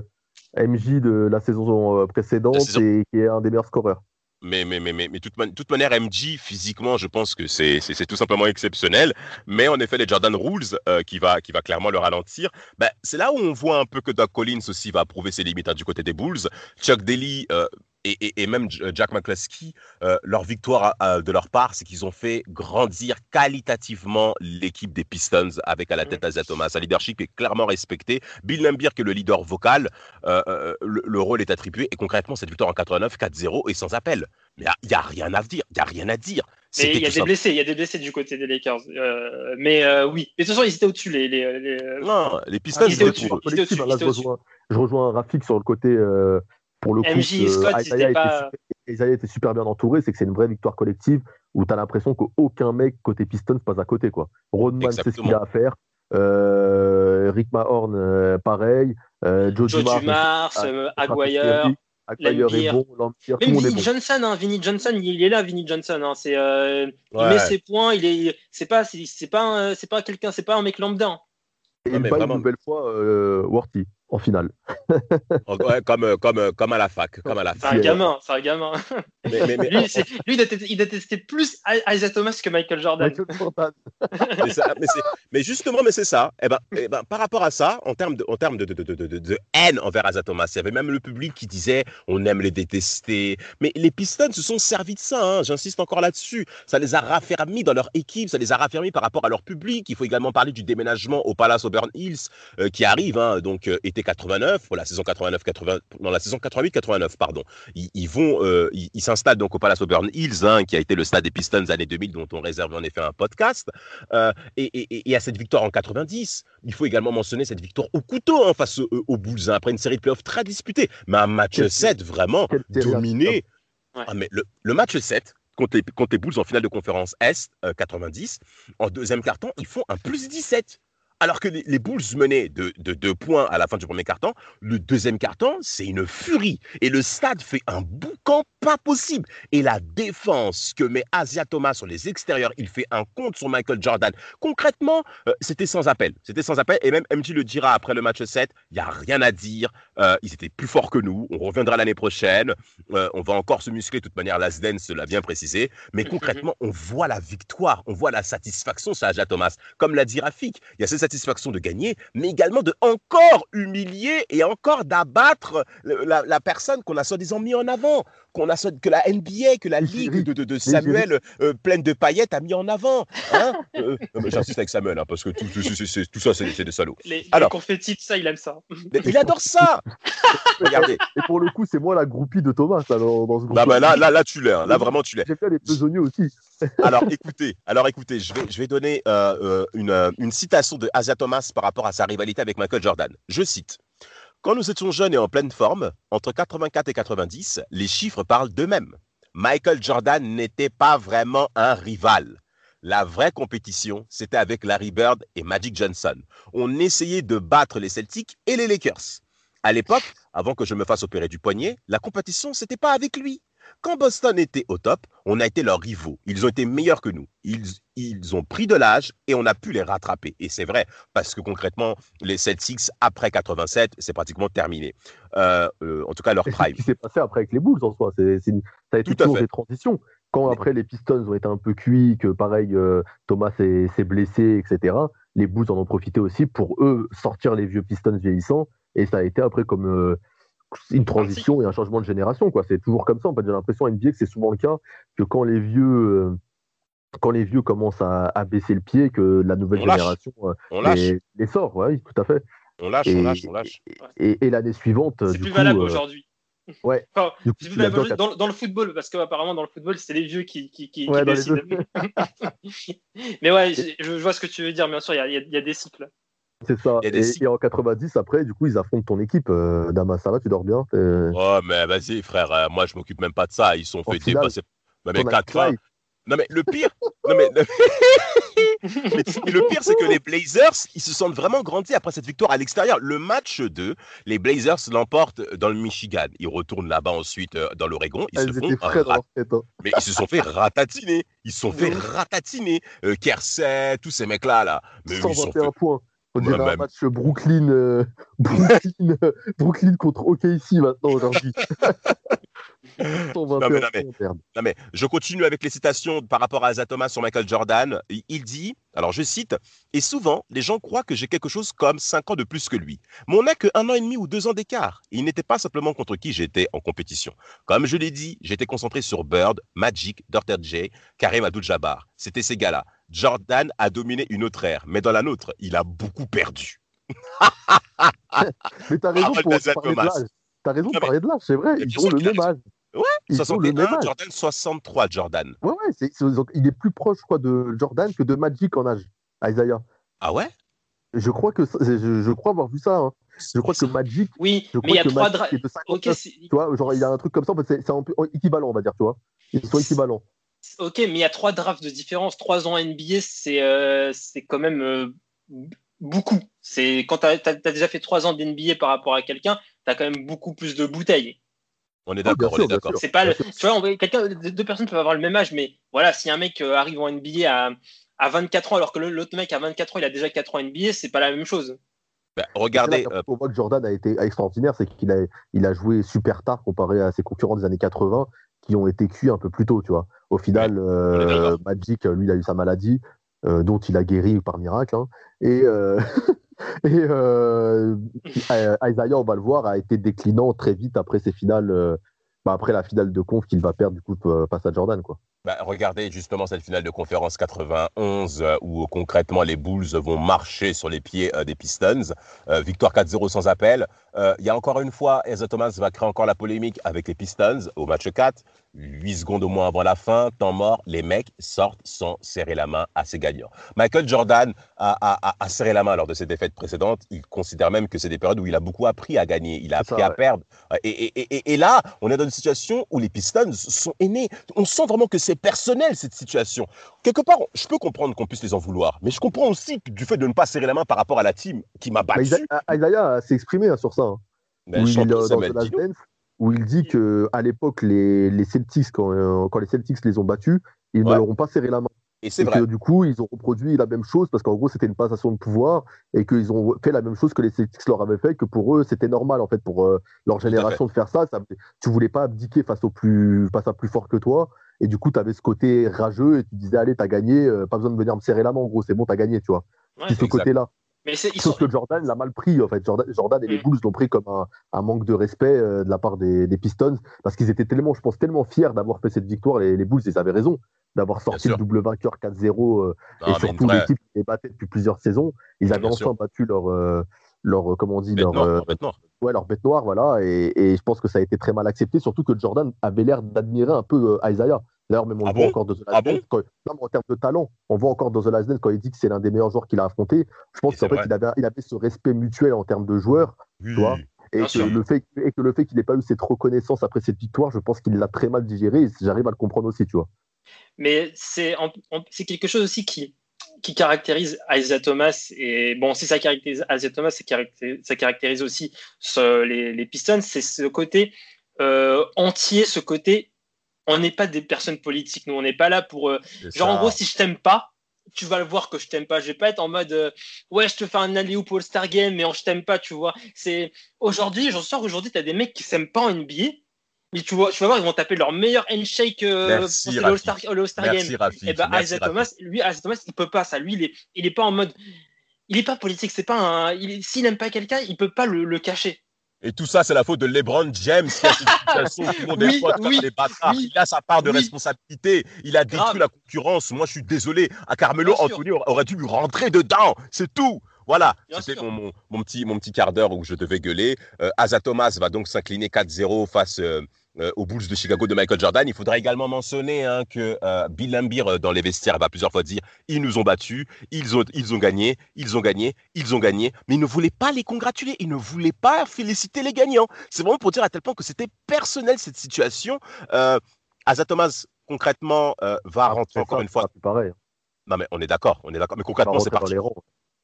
MJ de la saison euh, précédente et qui est un des meilleurs scoreurs. Mais, mais, mais, mais, mais toute, toute manière, MJ, physiquement, je pense que c'est tout simplement exceptionnel. Mais en effet, les Jordan Rules, euh, qui, va, qui va clairement le ralentir, bah, c'est là où on voit un peu que Doug Collins aussi va prouver ses limites hein, du côté des Bulls. Chuck Daly, et, même euh, Jack McCluskey, euh, leur victoire de leur part, c'est qu'ils ont fait grandir qualitativement l'équipe des Pistons avec à la tête Isaiah Thomas. Un leadership est clairement respecté. Bill Lambier, qui est le leader vocal, euh, le, rôle est attribué. Et concrètement, cette victoire en 89, 4-0 est sans appel. Mais il n'y a, rien à dire. Il y a rien à dire. il y a des blessés, il y a des blessés du côté des Lakers. mais oui, mais de toute façon, ils étaient au-dessus les, les, Non, les Pistons. ils étaient au-dessus. je, rejoins, Rafik sur le côté pour le coup, MJ Scott, Isaiah, était, super bien entouré, c'est que c'est une vraie victoire collective où tu as l'impression qu'aucun mec côté Pistons passe à côté. Quoi. Rodman sait ce qu'il a à faire. Euh, Rick Mahorn, euh, pareil. Euh, Joe, Joe Dumars, euh, Aguirre. Aguirre est bon, Même Vinny Johnson, hein, Vinny Johnson, il est là, Vinny Johnson. Hein, c'est, euh, Il met ses points, il est, c'est pas, c'est, pas, c'est pas quelqu'un, c'est pas un mec lambda. Hein. Et il bat une nouvelle fois euh, Worthy en finale. comme, euh, comme, euh, comme à la fac. Comme à la C'est un gamin, c'est un gamin. Mais, mais, lui, lui, il détestait plus Isaiah Thomas que Michael Jordan. mais, justement, mais c'est ça. Et eh ben, et eh ben, par rapport à ça, en termes, de, en termes de, de, de, de, haine envers Isaiah Thomas, il y avait même le public qui disait on aime les détester. Mais les Pistons se sont servis de ça, hein, j'insiste encore là-dessus. Ça les a raffermis dans leur équipe, ça les a raffermis par rapport à leur public. Il faut également parler du déménagement au Palace Auburn Hills euh, qui arrive, hein, donc euh, 89, pour la saison 89, 80, dans la saison 88, 89, pardon. Ils, vont, euh, ils s'installent donc au Palace Auburn Hills, hein, qui a été le stade des Pistons années 2000, dont on réserve en effet un podcast. Euh, et, à cette victoire en 90, il faut également mentionner cette victoire au couteau hein, face aux, Bulls, hein, après une série de playoffs très disputée, mais un match 7 vraiment dominé. Ah, mais le, match 7, contre les, contre les, Bulls en finale de conférence Est, 90. Euh, en deuxième carton, ils font un plus 17. Alors que les, Bulls menaient de, deux points à la fin du premier carton, le deuxième carton, c'est une furie. Et le stade fait un boucan pas possible. Et la défense que met Asia Thomas sur les extérieurs, il fait un compte sur Michael Jordan. Concrètement, euh, c'était sans appel. C'était sans appel. Et même MJ le dira après le match 7, il n'y a rien à dire. Euh, ils étaient plus forts que nous. On reviendra l'année prochaine. Euh, on va encore se muscler. De toute manière, Lasden se l'a bien précisé. Mais concrètement, on voit la victoire. On voit la satisfaction sur Asia Thomas. Comme l'a dit Rafik, il y a cette satisfaction de gagner, mais également de encore humilier et encore d'abattre la, personne qu'on a soi-disant mis en avant, qu'on a que la NBA, que la ligue de, Samuel euh, pleine de paillettes a mis en avant. Hein euh, J'insiste avec Samuel, hein, parce que tout, tout, ça, c'est des salauds. Les, Alors, confettis, ça, il aime ça. il adore ça Regardez. Et pour le coup, c'est moi la groupie de Thomas dans, ce groupe. Bah, bah, là, là, là, tu l'es. Hein. Là, vraiment, tu l'es. J'ai fait les besogneux aussi. Alors écoutez, alors écoutez, je vais, je vais donner euh, une, une citation de Asia Thomas par rapport à sa rivalité avec Michael Jordan. Je cite Quand nous étions jeunes et en pleine forme, entre 84 et 90, les chiffres parlent d'eux-mêmes. Michael Jordan n'était pas vraiment un rival. La vraie compétition, c'était avec Larry Bird et Magic Johnson. On essayait de battre les Celtics et les Lakers. À l'époque, avant que je me fasse opérer du poignet, la compétition, c'était pas avec lui. Quand Boston était au top, on a été leurs rivaux. Ils ont été meilleurs que nous. Ils, ils ont pris de l'âge et on a pu les rattraper. Et c'est vrai, parce que concrètement, les Celtics, après 87, c'est pratiquement terminé. Euh, euh, en tout cas, leur prime. Ce qui s'est passé après avec les Bulls en soi, c'est, c'est ça a été toujours des transitions. Quand après les Pistons ont été un peu cuits, que pareil, euh, Thomas s'est blessé, etc., les Bulls en ont profité aussi pour eux sortir les vieux Pistons vieillissants. Et ça a été après comme une transition et un changement de génération. Quoi. C'est toujours comme ça. En fait, j'ai l'impression à NBA que c'est souvent le cas que quand les vieux, euh, quand les vieux commencent à, baisser le pied, que la nouvelle génération euh, les, sort. oui, tout à fait. On lâche, on lâche, on lâche. Et, l'année suivante. C'est plus valable euh, aujourd'hui. Ouais. dans, le football, parce qu'apparemment dans le football, c'est les vieux qui, qui, qui, décident. Mais ouais, je, vois ce que tu veux dire, bien sûr, il y, y a, des cycles. C'est ça. Et, en 90, après, du coup, ils affrontent ton équipe. Euh, Damas, ça va, tu dors bien Oh, mais vas-y, frère, euh, moi, je m'occupe même pas de ça. Ils sont fait dépasser. mais 4 Non, mais le pire. non, mais... le pire, c'est que les Blazers, ils se sentent vraiment grandis après cette victoire à l'extérieur. Le match 2, les Blazers l'emportent dans le Michigan. Ils retournent là-bas ensuite euh, dans l'Oregon. Ils se font hein. Mais ils se sont fait ratatiner. Ils se sont fait ratatiner. Euh, Kersey, tous ces mecs-là. Là. Mais 121 fait... points. On dirait un match Brooklyn, euh, Brooklyn, euh, Brooklyn contre OKC maintenant aujourd'hui. non, mais, je continue avec les citations par rapport à Thomas sur Michael Jordan. Il dit, alors je cite, et souvent les gens croient que j'ai quelque chose comme 5 ans de plus que lui. Mais on n'a que un an et demi ou deux ans d'écart. Il n'était pas simplement contre qui j'étais en compétition. Comme je l'ai dit, j'étais concentré sur Bird, Magic, Dr. J, Karim Abdul-Jabbar. C'était ces gars-là. Jordan a dominé une autre ère, mais dans la nôtre, il a beaucoup perdu. mais t'as raison pour parler de l'âge. T'as raison de parler de l'âge, c'est vrai. Ils ont le même âge. Ouais, ils 61, Jordan 63, Jordan. Ouais, ouais, il est plus proche quoi, de Jordan que de Magic en âge, Isaiah. Ah ouais? Je crois, que, je, je, crois avoir vu ça. Hein. Je crois que Magic. Oui, mais il y a trois drafts. tu vois, genre, il y a un truc comme ça, c'est équivalent, on va dire, tu vois. Ils sont équivalents. Ok, mais il y a trois drafts de différence. Trois ans NBA, c'est euh, quand même euh, beaucoup. C'est quand tu as, déjà fait trois ans d'NBA par rapport à quelqu'un, tu as quand même beaucoup plus de bouteilles. On est d'accord, on est d'accord. C'est pas, tu vois, quelqu'un, deux personnes peuvent avoir le même âge, mais voilà, si un mec euh, arrive en NBA à, à 24 ans, alors que l'autre mec à 24 ans, il a déjà 4 ans NBA, c'est pas la même chose. Bah, regardez. On voit que Jordan a été extraordinaire, c'est qu'il a, il a joué super tard comparé à ses concurrents des années 80 qui ont été cuits un peu plus tôt, tu vois. Au final, euh, Magic, lui, il a eu sa maladie, euh, dont il a guéri par miracle. Hein. Et, euh, et Isaiah, on va le voir, a été déclinant très vite après ses finales, bah, après la finale de conf qu'il va perdre, du coup, face à Jordan, quoi. Bah, regardez justement cette finale de conférence 91 où concrètement les Bulls vont marcher sur les pieds des Pistons. victoire 4-0 sans appel. Il y a encore une fois, Eza Thomas va créer encore la polémique avec les Pistons au match 4. 8 secondes au moins avant la fin, temps mort, les mecs sortent sans serrer la main à ses gagnants. Michael Jordan a, serré la main lors de ses défaites précédentes. Il considère même que c'est des périodes où il a beaucoup appris à gagner, il a appris à perdre. Et, là, on est dans une situation où les Pistons sont aînés. On sent vraiment que c'est personnel cette situation. Quelque part, je peux comprendre qu'on puisse les en vouloir, mais je comprends aussi du fait de ne pas serrer la main par rapport à la team qui m'a battu. Isaiah s'est exprimé hein, sur ça. Hein. Ben, où il dit que à l'époque, les, les, Celtics, quand, euh, quand, les Celtics les ont battus, ils ne leur ont pas serré la main. Et c'est vrai. Que, du coup, ils ont reproduit la même chose parce qu'en gros, c'était une passation de pouvoir et qu'ils ont fait la même chose que les Celtics leur avaient fait, que pour eux, c'était normal en fait pour euh, leur génération de faire ça. ça. Tu voulais pas abdiquer face au plus, face à plus fort que toi. Et du coup, tu avais ce côté rageux et tu disais, allez, t'as gagné, euh, pas besoin de venir me serrer la main, en gros, c'est bon, t'as gagné, tu vois. Ouais, ce côté-là. Mais Sauf que Jordan l'a mal pris, en fait. Jordan, et les mm. Bulls l'ont pris comme un, manque de respect euh, de la part des, Pistons, parce qu'ils étaient tellement, je pense, tellement fiers d'avoir fait cette victoire. Les, les Bulls, ils avaient raison d'avoir sorti le double vainqueur 4-0 euh, et surtout l'équipe qui les battait depuis plusieurs saisons. Ils avaient enfin battu leur, euh, leur, comment on dit, leur, bête noire. Ouais, leur bête noire, voilà. Et, et, je pense que ça a été très mal accepté, surtout que Jordan avait l'air d'admirer un peu Isaiah. D'ailleurs, même on ah voit encore dans The Last ah en termes de talent, on voit encore dans The Last Dance quand il dit que c'est l'un des meilleurs joueurs qu'il a affronté. Je pense qu'en fait, il avait, il avait ce respect mutuel en termes de joueurs. Tu vois Et que, le fait, et que le fait qu'il n'ait pas eu cette reconnaissance après cette victoire, je pense qu'il l'a très mal digéré et j'arrive à le comprendre aussi, tu vois. Mais c'est quelque chose aussi qui, qui caractérise Isaiah Thomas, et bon, si ça caractérise Isaiah Thomas, ça caractérise, ça caractérise aussi les, les, Pistons, c'est ce côté euh, entier, ce côté on n'est pas des personnes politiques, nous, on n'est pas là pour. Euh, genre, en gros, si je t'aime pas, tu vas le voir que je t'aime pas. Je vais pas être en mode euh, ouais, je te fais un alley pour le Star Game, mais je t'aime pas, tu vois. C'est aujourd'hui, j'en sors aujourd'hui, tu as des mecs qui s'aiment pas en NBA. Mais tu, vois, tu vas voir, ils vont taper leur meilleur handshake euh, pour le All-Star Game. et ben, Isaiah Thomas, lui, Isaiah Thomas, il peut pas ça. Lui, il est, il est pas en mode. Il est pas politique, c'est pas un. S'il n'aime pas quelqu'un, il peut pas le cacher. Et tout ça, c'est la faute de LeBron James qui a cette situation. des Il a sa part de responsabilité. Il a détruit la concurrence. Moi, je suis désolé. À Carmelo, Anthony aurait dû lui rentrer dedans. C'est tout. Voilà, c'était mon, mon, petit, mon petit quart d'heure où je devais gueuler. Euh, Asa Thomas va donc s'incliner 4-0 face euh, euh, aux Bulls de Chicago de Michael Jordan. Il faudra également mentionner hein, que euh, Bill Lambier euh, dans les vestiaires va plusieurs fois dire ils nous ont battus, ils ont, ils ont gagné, ils ont gagné, ils ont gagné, mais il ne voulait pas les congratuler, il ne voulait pas féliciter les gagnants. C'est vraiment pour dire à tel point que c'était personnel cette situation. Euh, Asa Thomas concrètement va ah, rentrer encore une fois. Pareil. Non mais on est d'accord, on est d'accord, mais concrètement c'est parti.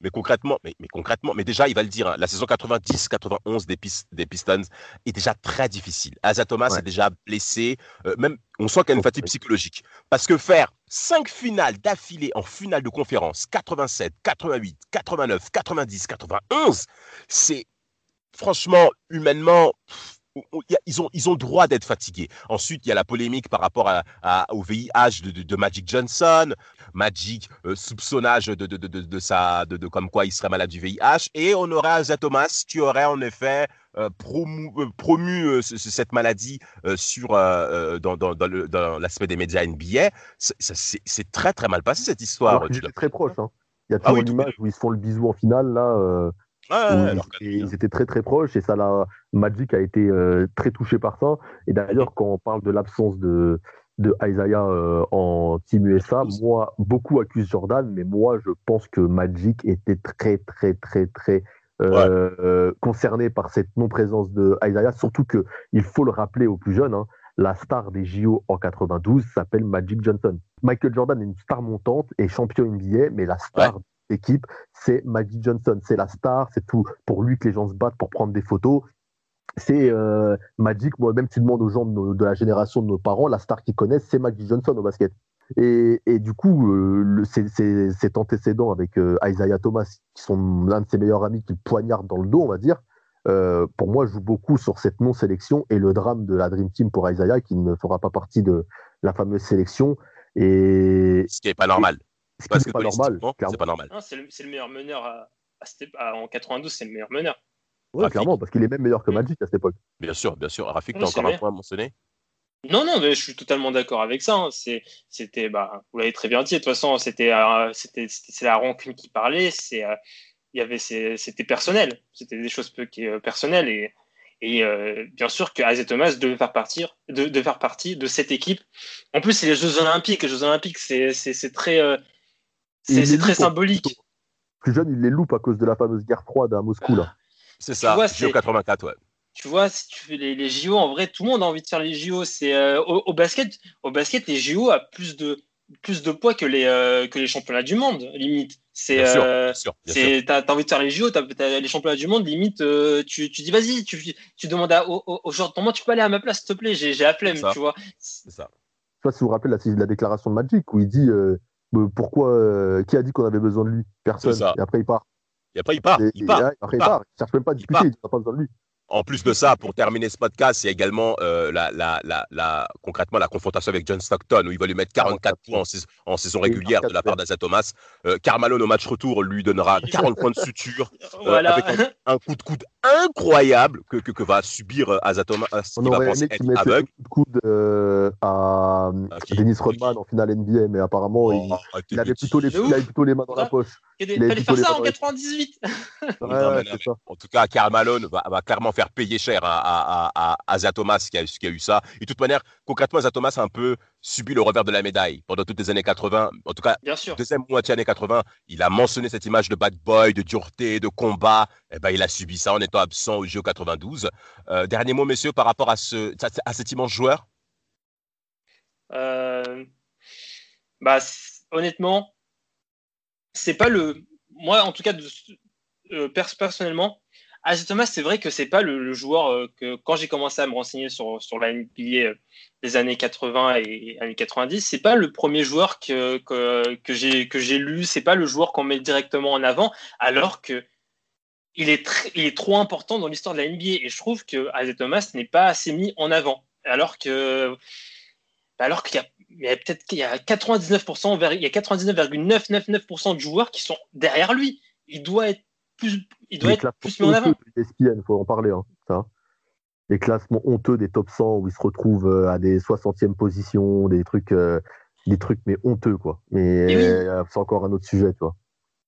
Mais concrètement, mais, concrètement, mais déjà, il va le dire, hein, la saison 90-91 des, des, Pistons est déjà très difficile. Asa Thomas est déjà blessé. Euh, même, on sent qu'il y a une fatigue psychologique. Parce que faire cinq finales d'affilée en finale de conférence, 87, 88, 89, 90, 91, c'est franchement, humainement, ils ont, ils ont droit d'être fatigués. Ensuite, il y a la polémique par rapport à, au VIH de, Magic Johnson. Magic, euh, soupçonnage de, de, de, sa, de, comme quoi il serait malade du VIH. Et on aurait Isaiah Thomas qui aurait en effet euh, promu, euh, promu cette maladie sur, dans, dans, dans l'aspect des médias NBA. C'est très très mal passé cette histoire. C'est très proche. Hein. Il y a ah toujours une image où ils se font le bisou en finale là ils, étaient très très proches et ça la Magic a été euh, très touché par ça. Et d'ailleurs, quand on parle de l'absence de, de Isaiah euh, en Team USA, moi, beaucoup accusent Jordan, mais moi, je pense que Magic était très très très très euh, concerné par cette non-présence de Isaiah, surtout que il faut le rappeler aux plus jeunes. Hein, la star des JO en 92 s'appelle Magic Johnson. Michael Jordan est une star montante et champion NBA, mais la star équipe, c'est Maggie Johnson. C'est la star, c'est tout pour lui que les gens se battent pour prendre des photos. C'est euh, Magic, moi même tu demandes aux gens de, la génération de nos parents, la star qu'ils connaissent, c'est Maggie Johnson au basket. Et, du coup, euh, cet antécédent avec euh, Isaiah Thomas, qui sont l'un de ses meilleurs amis, qui le poignarde dans le dos, on va dire, pour moi, joue beaucoup sur cette non-sélection et le drame de la Dream Team pour Isaiah, qui ne fera pas partie de la fameuse sélection. Et, Ce qui n'est pas normal. C'est pas normal. C'est pas normal. C'est le, meilleur meneur à, en 92, c'est le meilleur meneur. Ouais, clairement, parce qu'il est même meilleur que mm. Magic à cette époque. Bien sûr, bien sûr. Rafik, tu as encore un point à mentionner? Non, non, mais je suis totalement d'accord avec ça. Hein. C'était, bah, vous l'avez très bien dit. De toute façon, c'était, euh, c'était, c'est la rancune qui parlait. C'est, euh, il y avait, c'était personnel. C'était des choses peu qui, euh, personnelles et, et bien sûr que Isaiah Thomas devait faire partir, de, faire partie de cette équipe. En plus, c'est les Jeux Olympiques. Les Jeux Olympiques, c'est, très, c'est très symbolique. Plus jeune, il les loupe à cause de la fameuse guerre froide à Moscou. là. C'est ça, JO 84, ouais. Tu vois, si tu fais les, JO, en vrai, tout le monde a envie de faire les JO. C'est euh, au, basket, au basket, les JO a plus de plus de poids que les euh, que les championnats du monde, limite. C'est euh, t'as as envie de faire les JO, t'as as les championnats du monde, limite. tu, tu dis vas-y, tu, tu demandes à, au, au, genre, moi, tu peux aller à ma place, s'il te plaît. J'ai la flemme, tu vois. C'est ça. Tu vois, si vous vous rappelez la, la déclaration de Magic où il dit pourquoi euh, Qui a dit qu'on avait besoin de lui? Personne. Et après, il part. Et après, il part. il part. après, il part. Il cherche même pas à discuter. Il n'a pas besoin de lui. En plus de ça, pour terminer ce podcast, il y a également euh, la, la, la, concrètement la confrontation avec John Stockton, où il va lui mettre 44 points en, saison, régulière de la part d'Asa Thomas. Euh, Carmelo, au match retour, lui donnera 40 points de suture, avec un, coup de coude incroyable que, que, va subir Asa Thomas. On aurait aimé qu'il mette un coup de coude à, Dennis Rodman en finale NBA, mais apparemment, il, oh, avait plutôt les, il, avait plutôt les, mains dans la poche. Il fallait faire ça en 98. En tout cas, Karl Malone va, clairement faire payer cher à, à, à, Thomas qui a, qui a, eu ça. Et de toute manière, concrètement, Zia Thomas a un peu subi le revers de la médaille pendant toutes les années 80. En tout cas, Bien sûr. deuxième moitié années 80, il a mentionné cette image de bad boy, de dureté, de combat. Et eh ben, il a subi ça en étant absent au JO 92. Euh, dernier mot, messieurs, par rapport à, ce, à cet immense joueur? Euh, bah, honnêtement, c'est pas le. Moi, en tout cas, de, euh, personnellement, Isaiah Thomas, c'est vrai que c'est pas le, joueur euh, que quand j'ai commencé à me renseigner sur, sur la NBA des années 80 et années 90, c'est pas le premier joueur que, que, que j'ai lu, c'est pas le joueur qu'on met directement en avant, alors que il est, il est trop important dans l'histoire de la NBA et je trouve que Thomas n'est pas assez mis en avant, alors que alors qu'il y a, peut-être qu'il y a 99%, il y a 99,999% de joueurs qui sont derrière lui. Il doit être plus, il doit être plus mis en avant. Il faut en parler, hein, ça. Les classements honteux des top 100 où il se retrouve euh, à des 60e positions, des trucs, euh, des trucs mais honteux quoi. Mais euh, c'est encore un autre sujet, tu vois.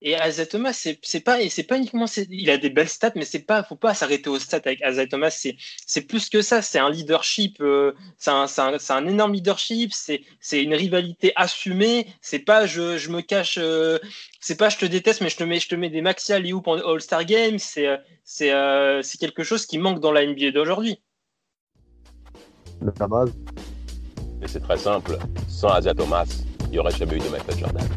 Et Isaiah Thomas, c'est pas, c'est pas uniquement, il a des belles stats, mais c'est pas, faut pas s'arrêter aux stats avec Isaiah Thomas. C'est plus que ça. C'est un leadership, euh, c'est un, un, un, énorme leadership. C'est une rivalité assumée. C'est pas, je, je me cache, euh, c'est pas, je te déteste, mais je te mets, je te mets des maxi alley en All Star Games. C'est euh, c'est quelque chose qui manque dans la NBA d'aujourd'hui. Et c'est très simple. Sans Isaiah Thomas, il y aurait jamais eu de Michael Jordan.